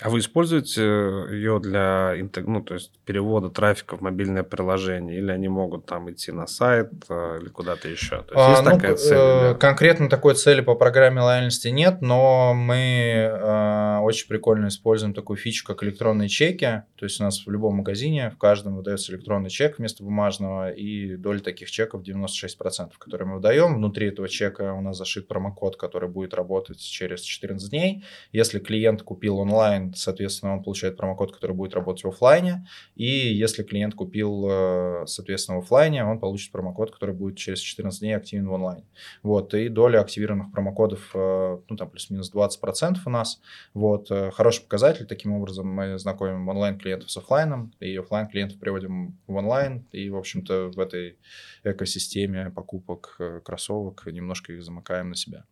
А вы используете ее для ну, то есть перевода трафика в мобильное приложение? Или они могут там идти на сайт э, или куда-то еще? То есть, а, есть ну, такая цель? Или... Конкретно такой цели по программе лояльности нет, но мы э, очень прикольно используем такую фичу, как электронные чеки. То есть у нас в любом магазине, в каждом выдается электронный чек вместо бумажного, и доля таких чеков 96%, которые мы выдаем. Внутри этого чека у нас зашит промокод, который будет работать через 14 дней. Если клиент купил онлайн соответственно, он получает промокод, который будет работать в офлайне. И если клиент купил, э, соответственно, в офлайне, он получит промокод, который будет через 14 дней активен в онлайне. Вот, и доля активированных промокодов, э, ну, там, плюс-минус 20% у нас. Вот, э, хороший показатель. Таким образом, мы знакомим онлайн-клиентов с офлайном, и офлайн клиентов приводим в онлайн, и, в общем-то, в этой экосистеме покупок кроссовок немножко их замыкаем на себя.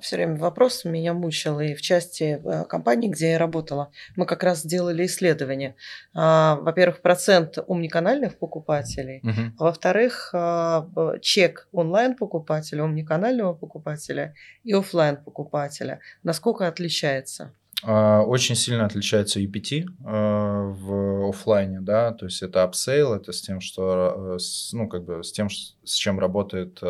Все время вопрос меня мучил, и в части э, компании, где я работала, мы как раз сделали исследование. А, во-первых, процент омниканальных покупателей, угу. во-вторых, а, чек онлайн-покупателя, омниканального покупателя и офлайн покупателя. Насколько отличается? А, очень сильно отличается UPT а, в офлайне, да, то есть это upsell, это с тем, что, э, ну, как бы с тем, с чем работает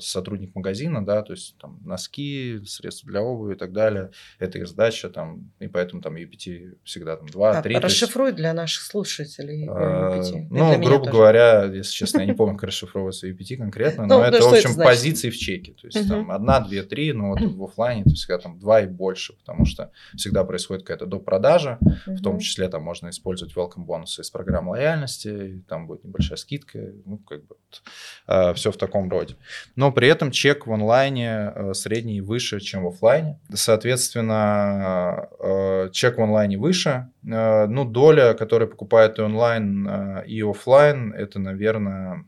сотрудник магазина, да, то есть там носки, средства для обуви и так далее, это их задача, там, и поэтому там UPT всегда там 2-3. А, расшифруй есть... для наших слушателей UPT. Ну, грубо говоря, если честно, я не помню, как расшифровывается UPT конкретно, но ну, это, в общем, позиции в чеке, то есть там одна, две, три, но вот в офлайне это всегда там два и больше, потому что всегда происходит какая-то допродажа, uh-huh. в том числе там можно использовать welcome бонусы из программы лояльности, там будет небольшая скидка, ну, как бы вот, э, все в таком роде. Но при этом чек в онлайне э, средний выше, чем в офлайне. Соответственно, э, чек в онлайне выше, э, ну, доля, которая покупает и онлайн, э, и офлайн, это, наверное,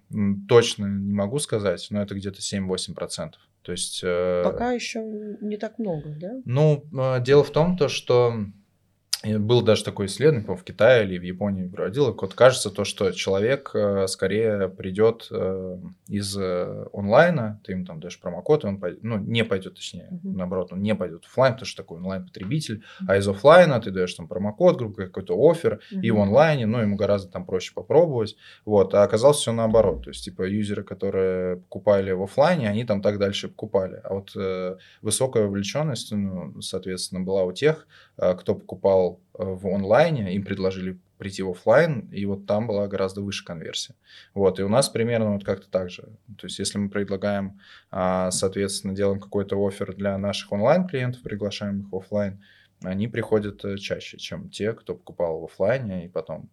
точно не могу сказать, но это где-то 7-8%. То есть... Э, Пока еще не так много, да? Ну, э, дело в том, то, что был даже такое исследование, по в Китае или в Японии проводил, вот кажется то, что человек э, скорее придет э, из э, онлайна, ты ему там даешь промокод, и он пойдет, ну, не пойдет, точнее, uh-huh. наоборот, он не пойдет в офлайн, потому что такой онлайн-потребитель, uh-huh. а из офлайна ты даешь там промокод, грубо говоря, какой-то офер, uh-huh. и в онлайне, ну, ему гораздо там проще попробовать, вот, а оказалось все наоборот, то есть, типа, юзеры, которые покупали в офлайне, они там так дальше покупали, а вот э, высокая вовлеченность, ну, соответственно, была у тех, кто покупал Э, в онлайне, им предложили прийти в офлайн, и вот там была гораздо выше конверсия. Вот, и у нас примерно вот как-то так же. То есть, если мы предлагаем, а, соответственно, делаем какой-то офер для наших онлайн-клиентов, приглашаем их офлайн, они приходят э, чаще, чем те, кто покупал в офлайне и потом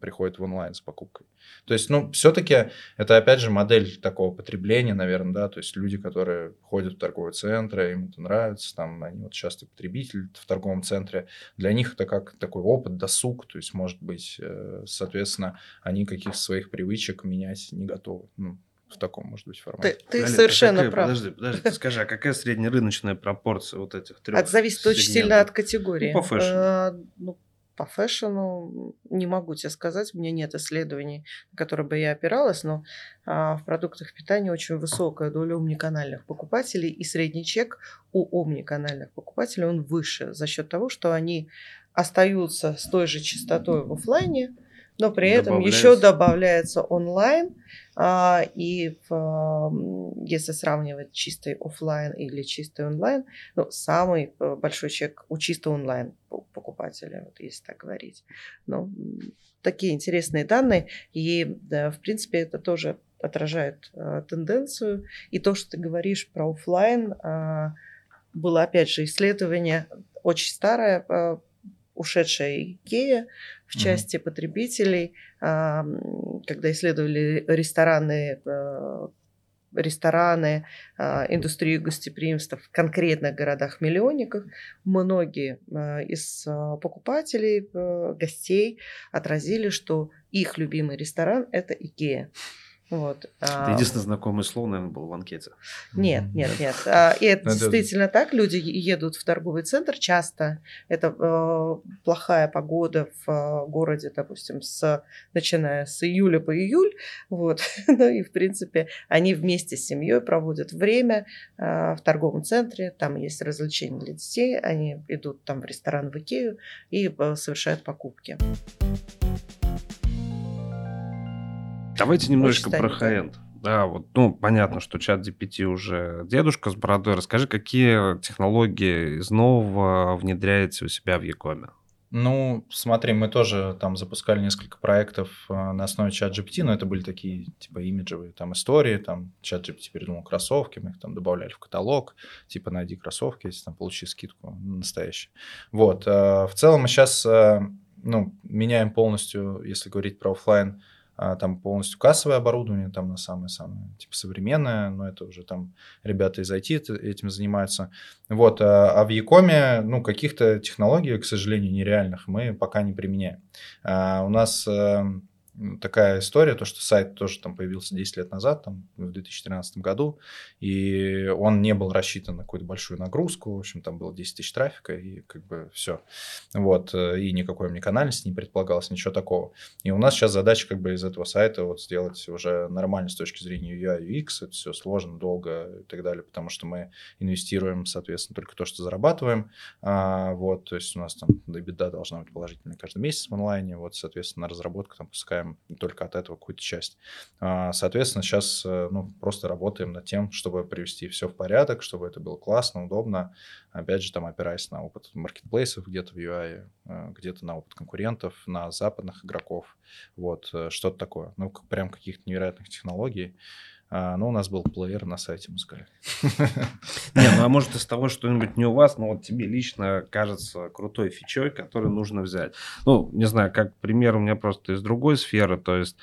приходит в онлайн с покупкой. То есть, ну, все-таки это, опять же, модель такого потребления, наверное, да, то есть люди, которые ходят в торговые центры, им это нравится, там, они вот часто потребитель в торговом центре, для них это как такой опыт, досуг, то есть, может быть, э, соответственно, они каких-то своих привычек менять не готовы. Ну, в таком, может быть, формате. Ты, ты совершенно какая, прав. Подожди, подожди, ты скажи, а какая среднерыночная пропорция вот этих трех? Это зависит очень сильно от категории. Ну, по фэшну. Э, ну, по фэшну не могу тебе сказать, у меня нет исследований, на которые бы я опиралась, но а, в продуктах питания очень высокая доля умниканальных покупателей, и средний чек у умниканальных покупателей он выше за счет того, что они остаются с той же частотой в офлайне, но при этом еще добавляется онлайн, а, и в, если сравнивать чистый офлайн или чистый онлайн, ну, самый э, большой чек у чистого онлайн покупателя, вот если так говорить. Ну, такие интересные данные, и, в принципе, это тоже отражает а, тенденцию. И то, что ты говоришь про офлайн, а, было, опять же, исследование очень старое, а, ушедшая Икея в части mm-hmm. потребителей, когда исследовали рестораны, э, рестораны, а, индустрию гостеприимства в конкретных городах-миллионниках, многие э, из э, покупателей, гостей отразили, что их любимый ресторан – это Икея. Вот. Это а, единственное знакомое слово, наверное, было в анкете. Нет, нет, нет. А, и это *laughs* действительно так. Люди едут в торговый центр часто. Это э, плохая погода в э, городе, допустим, с, начиная с июля по июль. Вот. *laughs* ну и, в принципе, они вместе с семьей проводят время э, в торговом центре. Там есть развлечения для детей. Они идут там в ресторан в Икею и совершают покупки. Давайте немножечко про high-end. Да, вот, ну, понятно, что ChatGPT уже дедушка с бородой. Расскажи, какие технологии из нового внедряете у себя в e-com е? Ну, смотри, мы тоже там запускали несколько проектов э, на основе ChatGPT, но это были такие, типа, имиджевые там истории, там ChatGPT придумал кроссовки, мы их там добавляли в каталог, типа, найди кроссовки, если там получи скидку настоящую. Вот, э, в целом мы сейчас, э, ну, меняем полностью, если говорить про офлайн там полностью кассовое оборудование, там на самое-самое, типа, современное, но это уже там ребята из IT этим занимаются. Вот, а, а в Якоме, ну, каких-то технологий, к сожалению, нереальных мы пока не применяем. А, у нас эм, такая история, то, что сайт тоже там появился 10 лет назад, там, в 2013 году, и он не был рассчитан на какую-то большую нагрузку, в общем, там было 10 тысяч трафика, и как бы все. Вот, э, и никакой омниканальности не предполагалось, ничего такого. И у нас сейчас задача как бы из этого сайта вот сделать уже нормально с точки зрения UI, UX, это все сложно, долго и так далее, потому что мы инвестируем, соответственно, только то, что зарабатываем, а, вот, то есть у нас там беда должна быть положительная каждый месяц в онлайне, вот, соответственно, на разработку там пускаем получаем только от этого какую-то часть. А, соответственно, сейчас э, ну, просто работаем над тем, чтобы привести все в порядок, чтобы это было классно, удобно. Опять же, там опираясь на опыт маркетплейсов где-то в UI, э, где-то на опыт конкурентов, на западных игроков. Вот, э, что-то такое. Ну, прям каких-то невероятных технологий. А, ну, у нас был плеер на сайте, мы сказали. *laughs* Не, ну а может из того что-нибудь не у вас, но вот тебе лично кажется крутой фичой, который нужно взять. Ну, не знаю, как пример у меня просто из другой сферы, то есть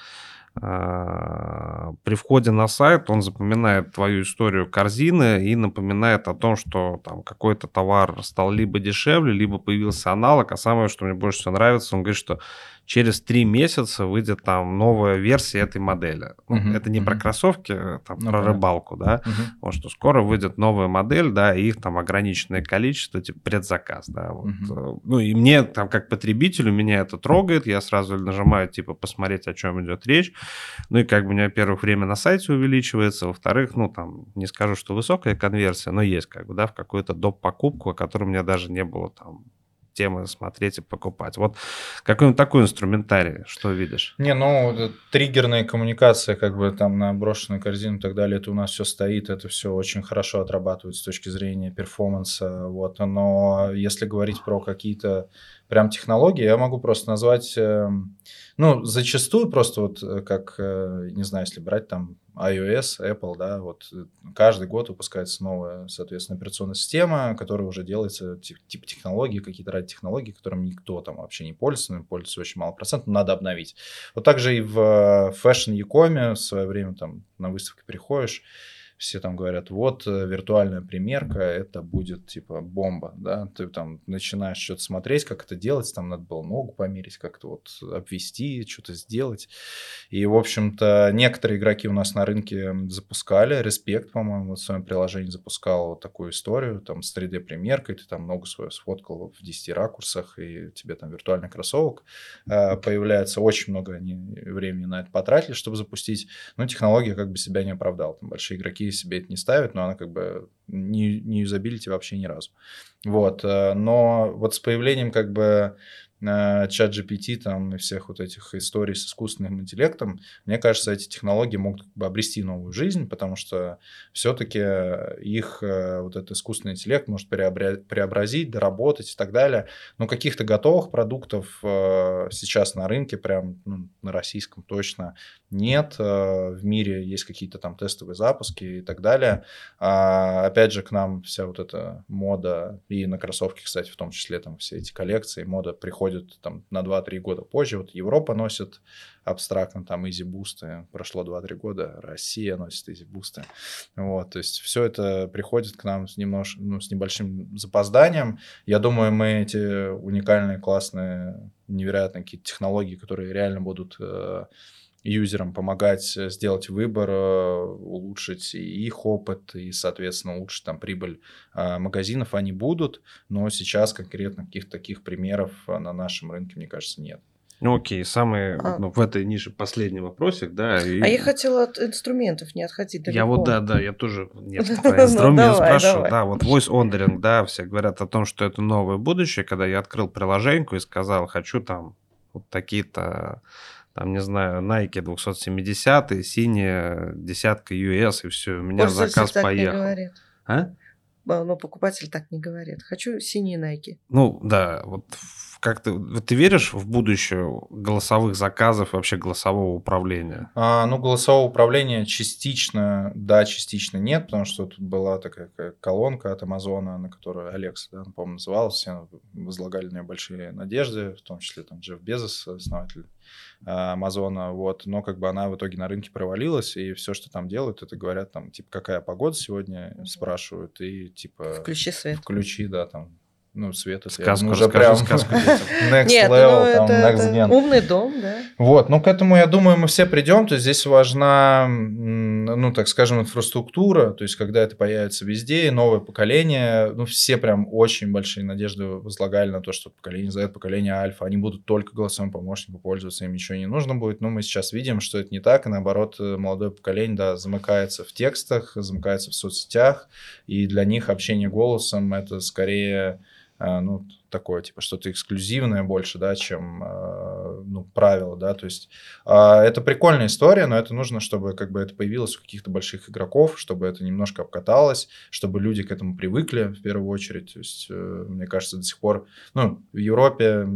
а, при входе на сайт он запоминает твою историю корзины и напоминает о том, что там какой-то товар стал либо дешевле, либо появился аналог, а самое, что мне больше всего нравится, он говорит, что через три месяца выйдет там новая версия этой модели. Uh-huh, это не uh-huh. про кроссовки, э, там, ну, про да. рыбалку, да, uh-huh. вот что скоро выйдет новая модель, да, и их там ограниченное количество, типа предзаказ, да, вот. Uh-huh. Ну и мне там как потребителю меня это трогает, я сразу нажимаю типа посмотреть, о чем идет речь, ну и как бы у меня, во-первых, время на сайте увеличивается, во-вторых, ну там не скажу, что высокая конверсия, но есть как бы, да, в какую-то доп. покупку, о которой у меня даже не было там темы смотреть и покупать. Вот какой-нибудь такой инструментарий, что видишь? Не, ну, триггерная коммуникация, как бы там на брошенную корзину и так далее, это у нас все стоит, это все очень хорошо отрабатывает с точки зрения перформанса, вот, но если говорить про какие-то прям технологии, я могу просто назвать, эм, ну, зачастую просто вот э, как, э, не знаю, если брать там iOS, Apple, да, вот э, каждый год выпускается новая, соответственно, операционная система, которая уже делается типа, технологии, какие-то ради технологии, которым никто там вообще не пользуется, пользуется очень мало процентов, надо обновить. Вот также и в Ecom в свое время там на выставке приходишь, все там говорят, вот э, виртуальная примерка, это будет типа бомба, да, ты там начинаешь что-то смотреть, как это делать, там надо было ногу померить, как-то вот обвести, что-то сделать. И, в общем-то, некоторые игроки у нас на рынке запускали, Респект, по-моему, в своем приложении запускал вот такую историю, там с 3D-примеркой, ты там ногу свою сфоткал в 10 ракурсах, и тебе там виртуальный кроссовок э, появляется. Очень много они времени на это потратили, чтобы запустить, но технология как бы себя не оправдала. Там большие игроки себе это не ставит, но она как бы не, не юзабилити вообще ни разу. Вот, э, но вот с появлением как бы чат GPT там и всех вот этих историй с искусственным интеллектом, мне кажется, эти технологии могут как бы обрести новую жизнь, потому что все-таки их э, вот этот искусственный интеллект может преобразить, доработать и так далее. Но каких-то готовых продуктов э, сейчас на рынке, прям ну, на российском точно нет. Э, в мире есть какие-то там тестовые запуски и так далее. А, опять же, к нам вся вот эта мода, и на кроссовки, кстати, в том числе там все эти коллекции, мода приходит приходят там на 2-3 года позже. Вот Европа носит абстрактно там изи бусты. Прошло 2-3 года, Россия носит изи бусты. Вот, то есть все это приходит к нам с, немнож... ну, с небольшим запозданием. Я думаю, мы эти уникальные, классные, невероятные какие-то технологии, которые реально будут э, юзерам помогать сделать выбор, улучшить их опыт и, соответственно, улучшить там прибыль магазинов, они будут, но сейчас конкретно каких-то таких примеров на нашем рынке, мне кажется, нет. Ну окей, самый а... ну, в этой нише последний вопросик, да. И... А я хотела от инструментов не отходить далеко. Я вот, да, да, я тоже нет, *laughs* про ну, инструмент спрашиваю. Да, вот voice ordering, да, все говорят о том, что это новое будущее, когда я открыл приложеньку и сказал, хочу там вот такие-то там, не знаю, Nike 270, синяя десятка US, и все, у меня заказ поехал. А? Но покупатель так не говорит. Хочу синие Nike. Ну, да, вот как ты, ты веришь в будущее голосовых заказов и вообще голосового управления? А, ну, голосового управления частично, да, частично нет, потому что тут была такая колонка от Амазона, на которую Алекс, да, по-моему, называлась, все возлагали на нее большие надежды, в том числе там Джефф Безос, основатель а, Амазона, вот, но как бы она в итоге на рынке провалилась, и все, что там делают, это говорят там, типа, какая погода сегодня, спрашивают, и типа... Включи свет. Включи, да, там, ну, Света, сказку, я, уже прям сказку *laughs* next Нет, level, ну, там, это, next gen. Умный дом, да. Вот, ну, к этому, я думаю, мы все придем, то есть здесь важна, ну, так скажем, инфраструктура, то есть когда это появится везде, новое поколение, ну, все прям очень большие надежды возлагали на то, что поколение Z, поколение Альфа, они будут только голосовым помощником пользоваться, им ничего не нужно будет, но мы сейчас видим, что это не так, и наоборот, молодое поколение, да, замыкается в текстах, замыкается в соцсетях, и для них общение голосом это скорее ну, такое, типа, что-то эксклюзивное больше, да, чем, э, ну, правило, да, то есть а, это прикольная история, но это нужно, чтобы, как бы, это появилось у каких-то больших игроков, чтобы это немножко обкаталось, чтобы люди к этому привыкли, в первую очередь, то есть, э, мне кажется, до сих пор, ну, в Европе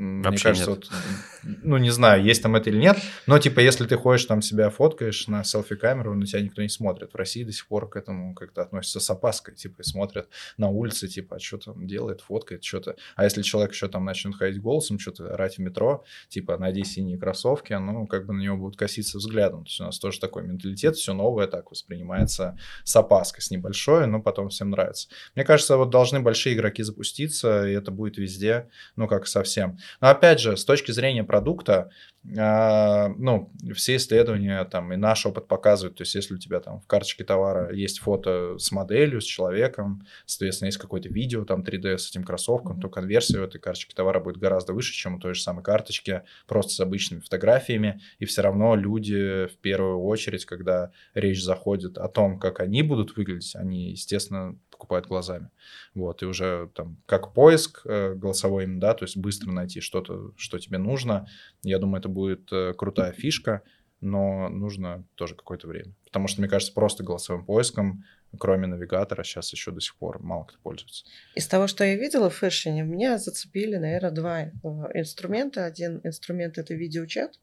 мне Вообще кажется, нет. Вот, ну не знаю, есть там это или нет, но типа если ты ходишь там себя фоткаешь на селфи-камеру, на тебя никто не смотрит. В России до сих пор к этому как-то относятся с опаской, типа и смотрят на улице, типа, а что там делает, фоткает, что-то. А если человек еще там начнет ходить голосом, что-то орать в метро, типа, найди синие кроссовки, ну как бы на него будут коситься взглядом. То есть у нас тоже такой менталитет, все новое так воспринимается с опаской, с небольшой, но потом всем нравится. Мне кажется, вот должны большие игроки запуститься, и это будет везде, ну как совсем. Но опять же, с точки зрения продукта, а, ну, все исследования там и наш опыт показывают, то есть если у тебя там в карточке товара есть фото с моделью, с человеком, соответственно, есть какое-то видео там 3D с этим кроссовком, то конверсия в этой карточке товара будет гораздо выше, чем у той же самой карточки, просто с обычными фотографиями, и все равно люди в первую очередь, когда речь заходит о том, как они будут выглядеть, они, естественно, покупают глазами. Вот, и уже там как поиск э, голосовой, да, то есть быстро найти что-то, что тебе нужно. Я думаю, это будет э, крутая фишка, но нужно тоже какое-то время. Потому что, мне кажется, просто голосовым поиском, кроме навигатора, сейчас еще до сих пор мало кто пользуется. Из того, что я видела в фэшне, меня зацепили, наверное, два э, инструмента. Один инструмент — это видеочат,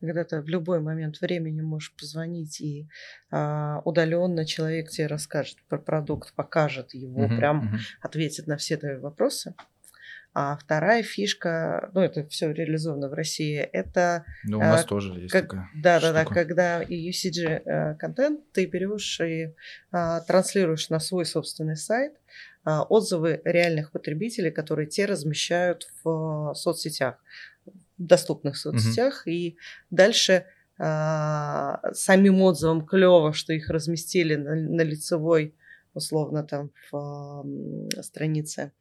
когда ты в любой момент времени можешь позвонить и а, удаленно человек тебе расскажет про продукт, покажет его, uh-huh, прям uh-huh. ответит на все твои вопросы. А вторая фишка, ну это все реализовано в России, это... Ну, у нас а, тоже есть как, такая Да, штука. да, да, когда UCG э, контент ты берешь и а, транслируешь на свой собственный сайт а, отзывы реальных потребителей, которые те размещают в а, соцсетях доступных соцсетях, угу. и дальше а, самим отзывам клево, что их разместили на, на лицевой, условно, там в а, странице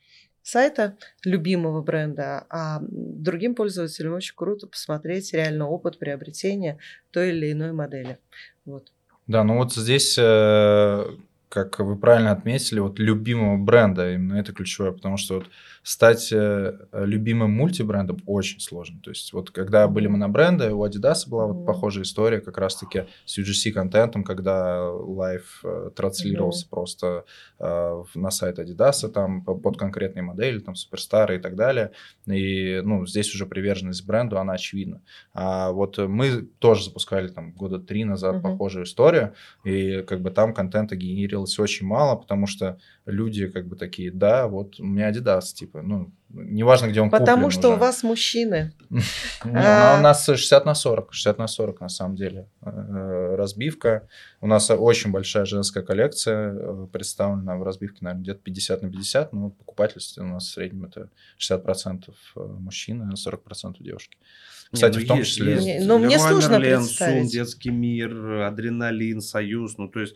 сайта любимого бренда, а другим пользователям очень круто посмотреть реально опыт приобретения той или иной модели. Вот. Да, ну вот здесь э, как вы правильно отметили, вот любимого бренда, именно это ключевое, потому что вот стать э, любимым мультибрендом очень сложно. То есть вот когда были монобренды, у Adidas была вот похожая история как раз-таки с UGC-контентом, когда live э, транслировался mm-hmm. просто э, на сайт Adidas, там под конкретные модели, там суперстары и так далее. И ну, здесь уже приверженность бренду, она очевидна. А вот мы тоже запускали там года три назад mm-hmm. похожую историю, и как бы там контента генерил делалось очень мало, потому что люди как бы такие, да, вот у меня Adidas, типа, ну, неважно, где он Потому что уже. у вас мужчины. *laughs* Ну, а у нас 60 на 40, 60 на 40 на самом деле э, разбивка. У нас очень большая женская коллекция э, представлена в разбивке, наверное, где-то 50 на 50, но покупательство у нас в среднем это 60% мужчины, 40% девушки. Кстати, не, ну, в том числе... Есть. Но мне сложно Мерлен, представить. Сум, Детский мир, Адреналин, Союз, ну то есть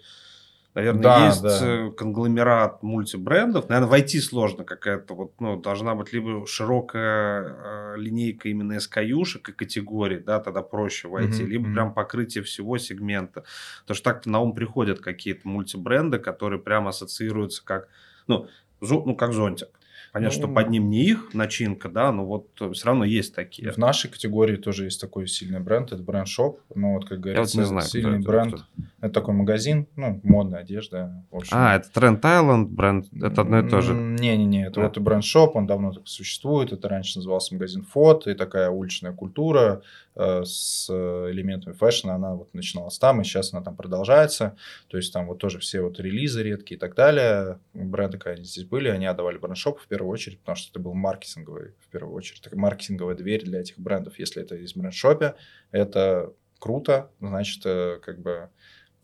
Наверное, да, есть да. Э, конгломерат мультибрендов. Наверное, войти сложно какая-то вот, ну, должна быть либо широкая э, линейка именно SKU-шек и категорий, да, тогда проще войти, mm-hmm. либо прям покрытие всего сегмента. Потому что так-то на ум приходят какие-то мультибренды, которые прямо ассоциируются как, ну, зо, ну, как зонтик. Понятно, ну, что под ним не их начинка, да, но вот все равно есть такие. В нашей категории тоже есть такой сильный бренд, это бренд Shop, но вот как говорится, Я вот не знаю, сильный это, бренд. Это, это такой магазин, ну, модная одежда. А, это Trend Island бренд, это одно и то же? Не-не-не, это а. вот бренд Shop, он давно так существует, это раньше назывался магазин Фот, и такая уличная культура, Э, с элементами fashion а, она вот начиналась там, и сейчас она там продолжается. То есть там вот тоже все вот релизы редкие и так далее. Бренды, когда они здесь были, они отдавали Brandshop в первую очередь, потому что это был маркетинговый, в первую очередь, такая маркетинговая дверь для этих брендов. Если это из Brandshop е, это круто, значит, э, как бы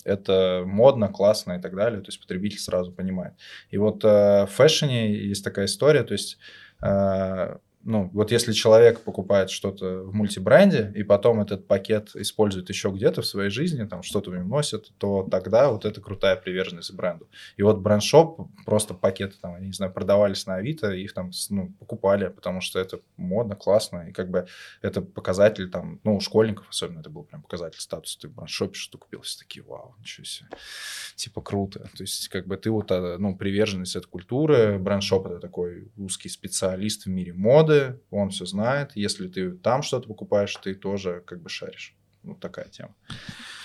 это модно, классно и так далее. То есть потребитель сразу понимает. И вот э, в fashion е есть такая история, то есть ну, вот если человек покупает что-то в мультибренде, и потом этот пакет использует еще где-то в своей жизни, там что-то в нем носит, то тогда вот это крутая приверженность бренду. И вот бренд-шоп, просто пакеты там, я не знаю, продавались на Авито, их там, ну, покупали, потому что это модно, классно, и как бы это показатель там, ну, у школьников особенно это был прям показатель статуса. Ты в бренд-шопе что-то купил, все такие, вау, ничего себе, типа круто. То есть как бы ты вот, а, ну, приверженность этой культуры, бренд-шоп это такой узкий специалист в мире моды, годы, он все знает. Если ты там что-то покупаешь, ты тоже как бы шаришь. Вот такая тема.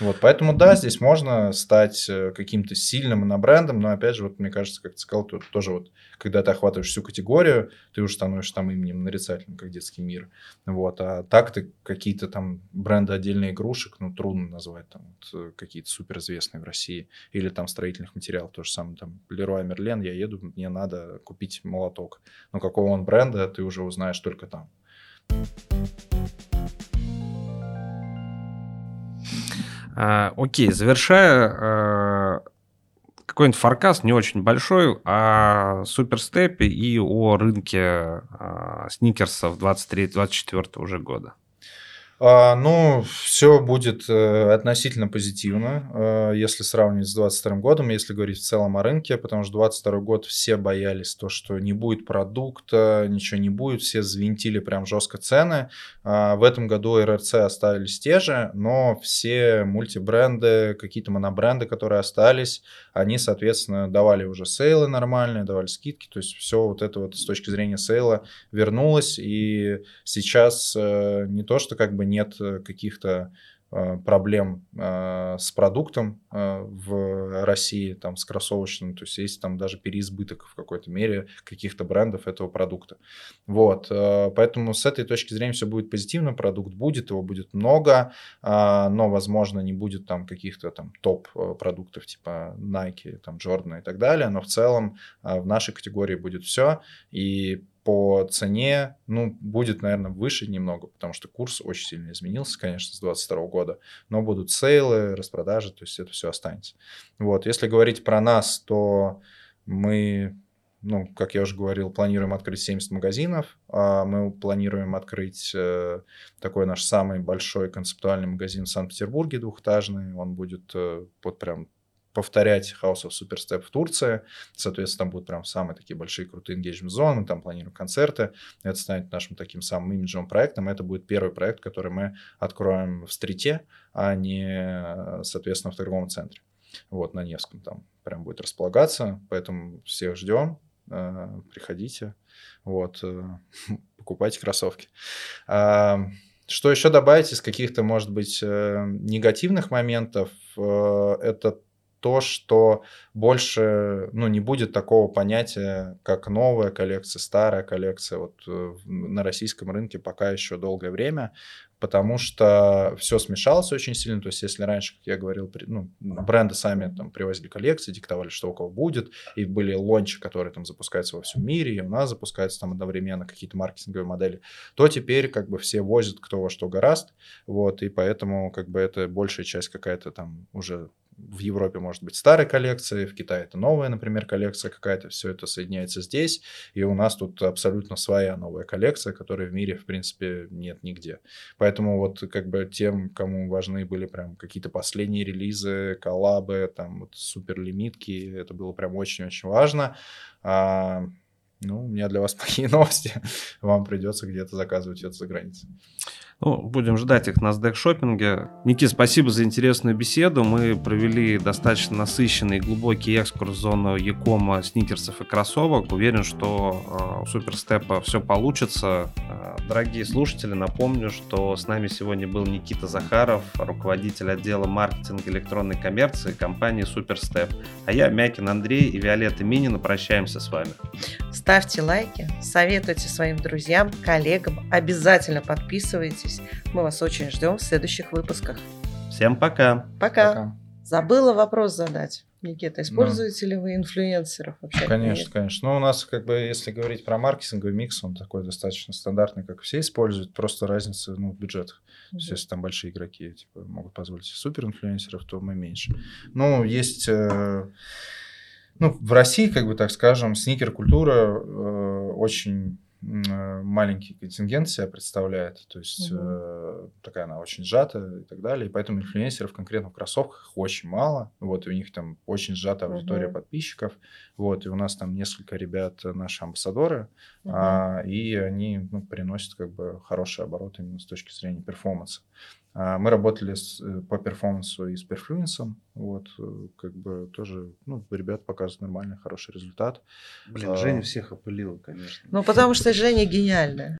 Вот, поэтому да, здесь можно стать э, каким-то сильным инобрендом, но опять же, вот мне кажется, как ты сказал, тут тоже вот, когда ты охватываешь всю категорию, ты уже становишься там именем нарицательным, как детский мир. Вот, а так ты какие-то там бренды отдельных игрушек, ну, трудно назвать там вот, э, какие-то суперизвестные в России, или там строительных материалов, то же самое, там, Леруа Мерлен, я еду, мне надо купить молоток. Но какого он бренда, ты уже узнаешь только там. А, окей, завершая, а, какой-нибудь форкаст не очень большой о суперстепе и о рынке а, сникерсов 23-24 уже года. А, ну, все будет э, относительно позитивно, э, если сравнивать с 2022 годом, если говорить в целом о рынке, потому что 2022 год все боялись то, что не будет продукта, ничего не будет, все звинтили прям жестко цены. А, в этом году РРЦ остались те же, но все мультибренды, какие-то монобренды, которые остались, они, соответственно, давали уже сейлы нормальные, давали скидки, то есть все вот это вот с точки зрения сейла вернулось, и сейчас э, не то, что как бы нет э, каких-то э, проблем с продуктом в России, там, с кроссовочным, то есть есть там даже переизбыток в какой-то мере каких-то брендов этого продукта. Вот, поэтому с этой точки зрения все будет позитивно, продукт будет, его будет много, но, возможно, не будет там каких-то там топ-продуктов типа Nike, там, Jordan и так далее, но в целом в нашей категории будет все, и по цене, ну, будет, наверное, выше немного, потому что курс очень сильно изменился, конечно, с 2022 года, но будут сейлы, распродажи, то есть это все останется. Вот, если говорить про нас, то мы, ну, как я уже говорил, планируем открыть 70 магазинов, а мы планируем открыть э, такой наш самый большой концептуальный магазин в Санкт-Петербурге двухэтажный, он будет э, под прям повторять House of Superstep в Турции. Соответственно, там будут прям самые такие большие крутые engagement зоны, мы там планируем концерты. Это станет нашим таким самым имиджевым проектом. Это будет первый проект, который мы откроем в стрите, а не, соответственно, в торговом центре. Вот, на Невском там прям будет располагаться. Поэтому всех ждем. Э, приходите. Вот, э, *laughs* покупайте кроссовки. А, что еще добавить из каких-то, может быть, э, негативных моментов? Это то, что больше, ну, не будет такого понятия, как новая коллекция, старая коллекция. Вот э, на российском рынке пока еще долгое время потому что все смешалось очень сильно. То есть, если раньше, как я говорил, ну, бренды сами там привозили коллекции, диктовали, что у кого будет, и были лончи, которые там запускаются во всем мире, и у нас запускаются там одновременно какие-то маркетинговые модели, то теперь как бы все возят кто во что гораст, вот, и поэтому как бы это большая часть какая-то там уже в Европе может быть старая коллекция, в Китае это новая, например, коллекция какая-то, все это соединяется здесь, и у нас тут абсолютно своя новая коллекция, которой в мире, в принципе, нет нигде. Поэтому вот как бы тем, кому важны были прям какие-то последние релизы, коллабы, там вот суперлимитки, это было прям очень-очень важно. Ну, у меня для вас *laughs* плохие новости. Вам придется где-то заказывать это за границей. Ну, будем ждать их на SDEC шопинге. Никит, спасибо за интересную беседу. Мы провели достаточно насыщенный и глубокий экскурс в зону Якома, сникерсов и кроссовок. Уверен, что э, у Суперстепа все получится. Э, дорогие слушатели, напомню, что с нами сегодня был Никита Захаров, руководитель отдела маркетинга электронной коммерции компании Суперстеп. А я, Мякин Андрей и Виолетта Минина прощаемся с вами. Ставьте лайки, советуйте своим друзьям, коллегам, обязательно подписывайтесь. Мы вас очень ждем в следующих выпусках. Всем пока. Пока. пока. Забыла вопрос задать. Никита, используете да. ли вы инфлюенсеров вообще? Конечно, конечно. Ну, у нас, как бы, если говорить про маркетинговый микс, он такой достаточно стандартный, как все используют, просто разница ну, в бюджетах. Mm-hmm. То есть, если там большие игроки типа, могут позволить супер инфлюенсеров, то мы меньше. Ну, есть... Э, ну, в России, как бы так скажем, сникер-культура э, очень Э, маленький контингент себя представляет, то есть угу. э, такая она очень сжатая и так далее, и поэтому инфлюенсеров конкретно в кроссовках очень мало, вот, и у них там очень сжатая аудитория угу. подписчиков, вот, и у нас там несколько ребят э, наши амбассадоры, угу. а, и они ну, приносят как бы хороший оборот именно с точки зрения перформанса. Мы работали с, э, по перформансу и с перфлюенсом. Вот, э, как бы тоже, ну, ребят показывают нормальный, хороший результат. Блин, а, Женя всех опылила, конечно. Ну, потому что Женя гениальная.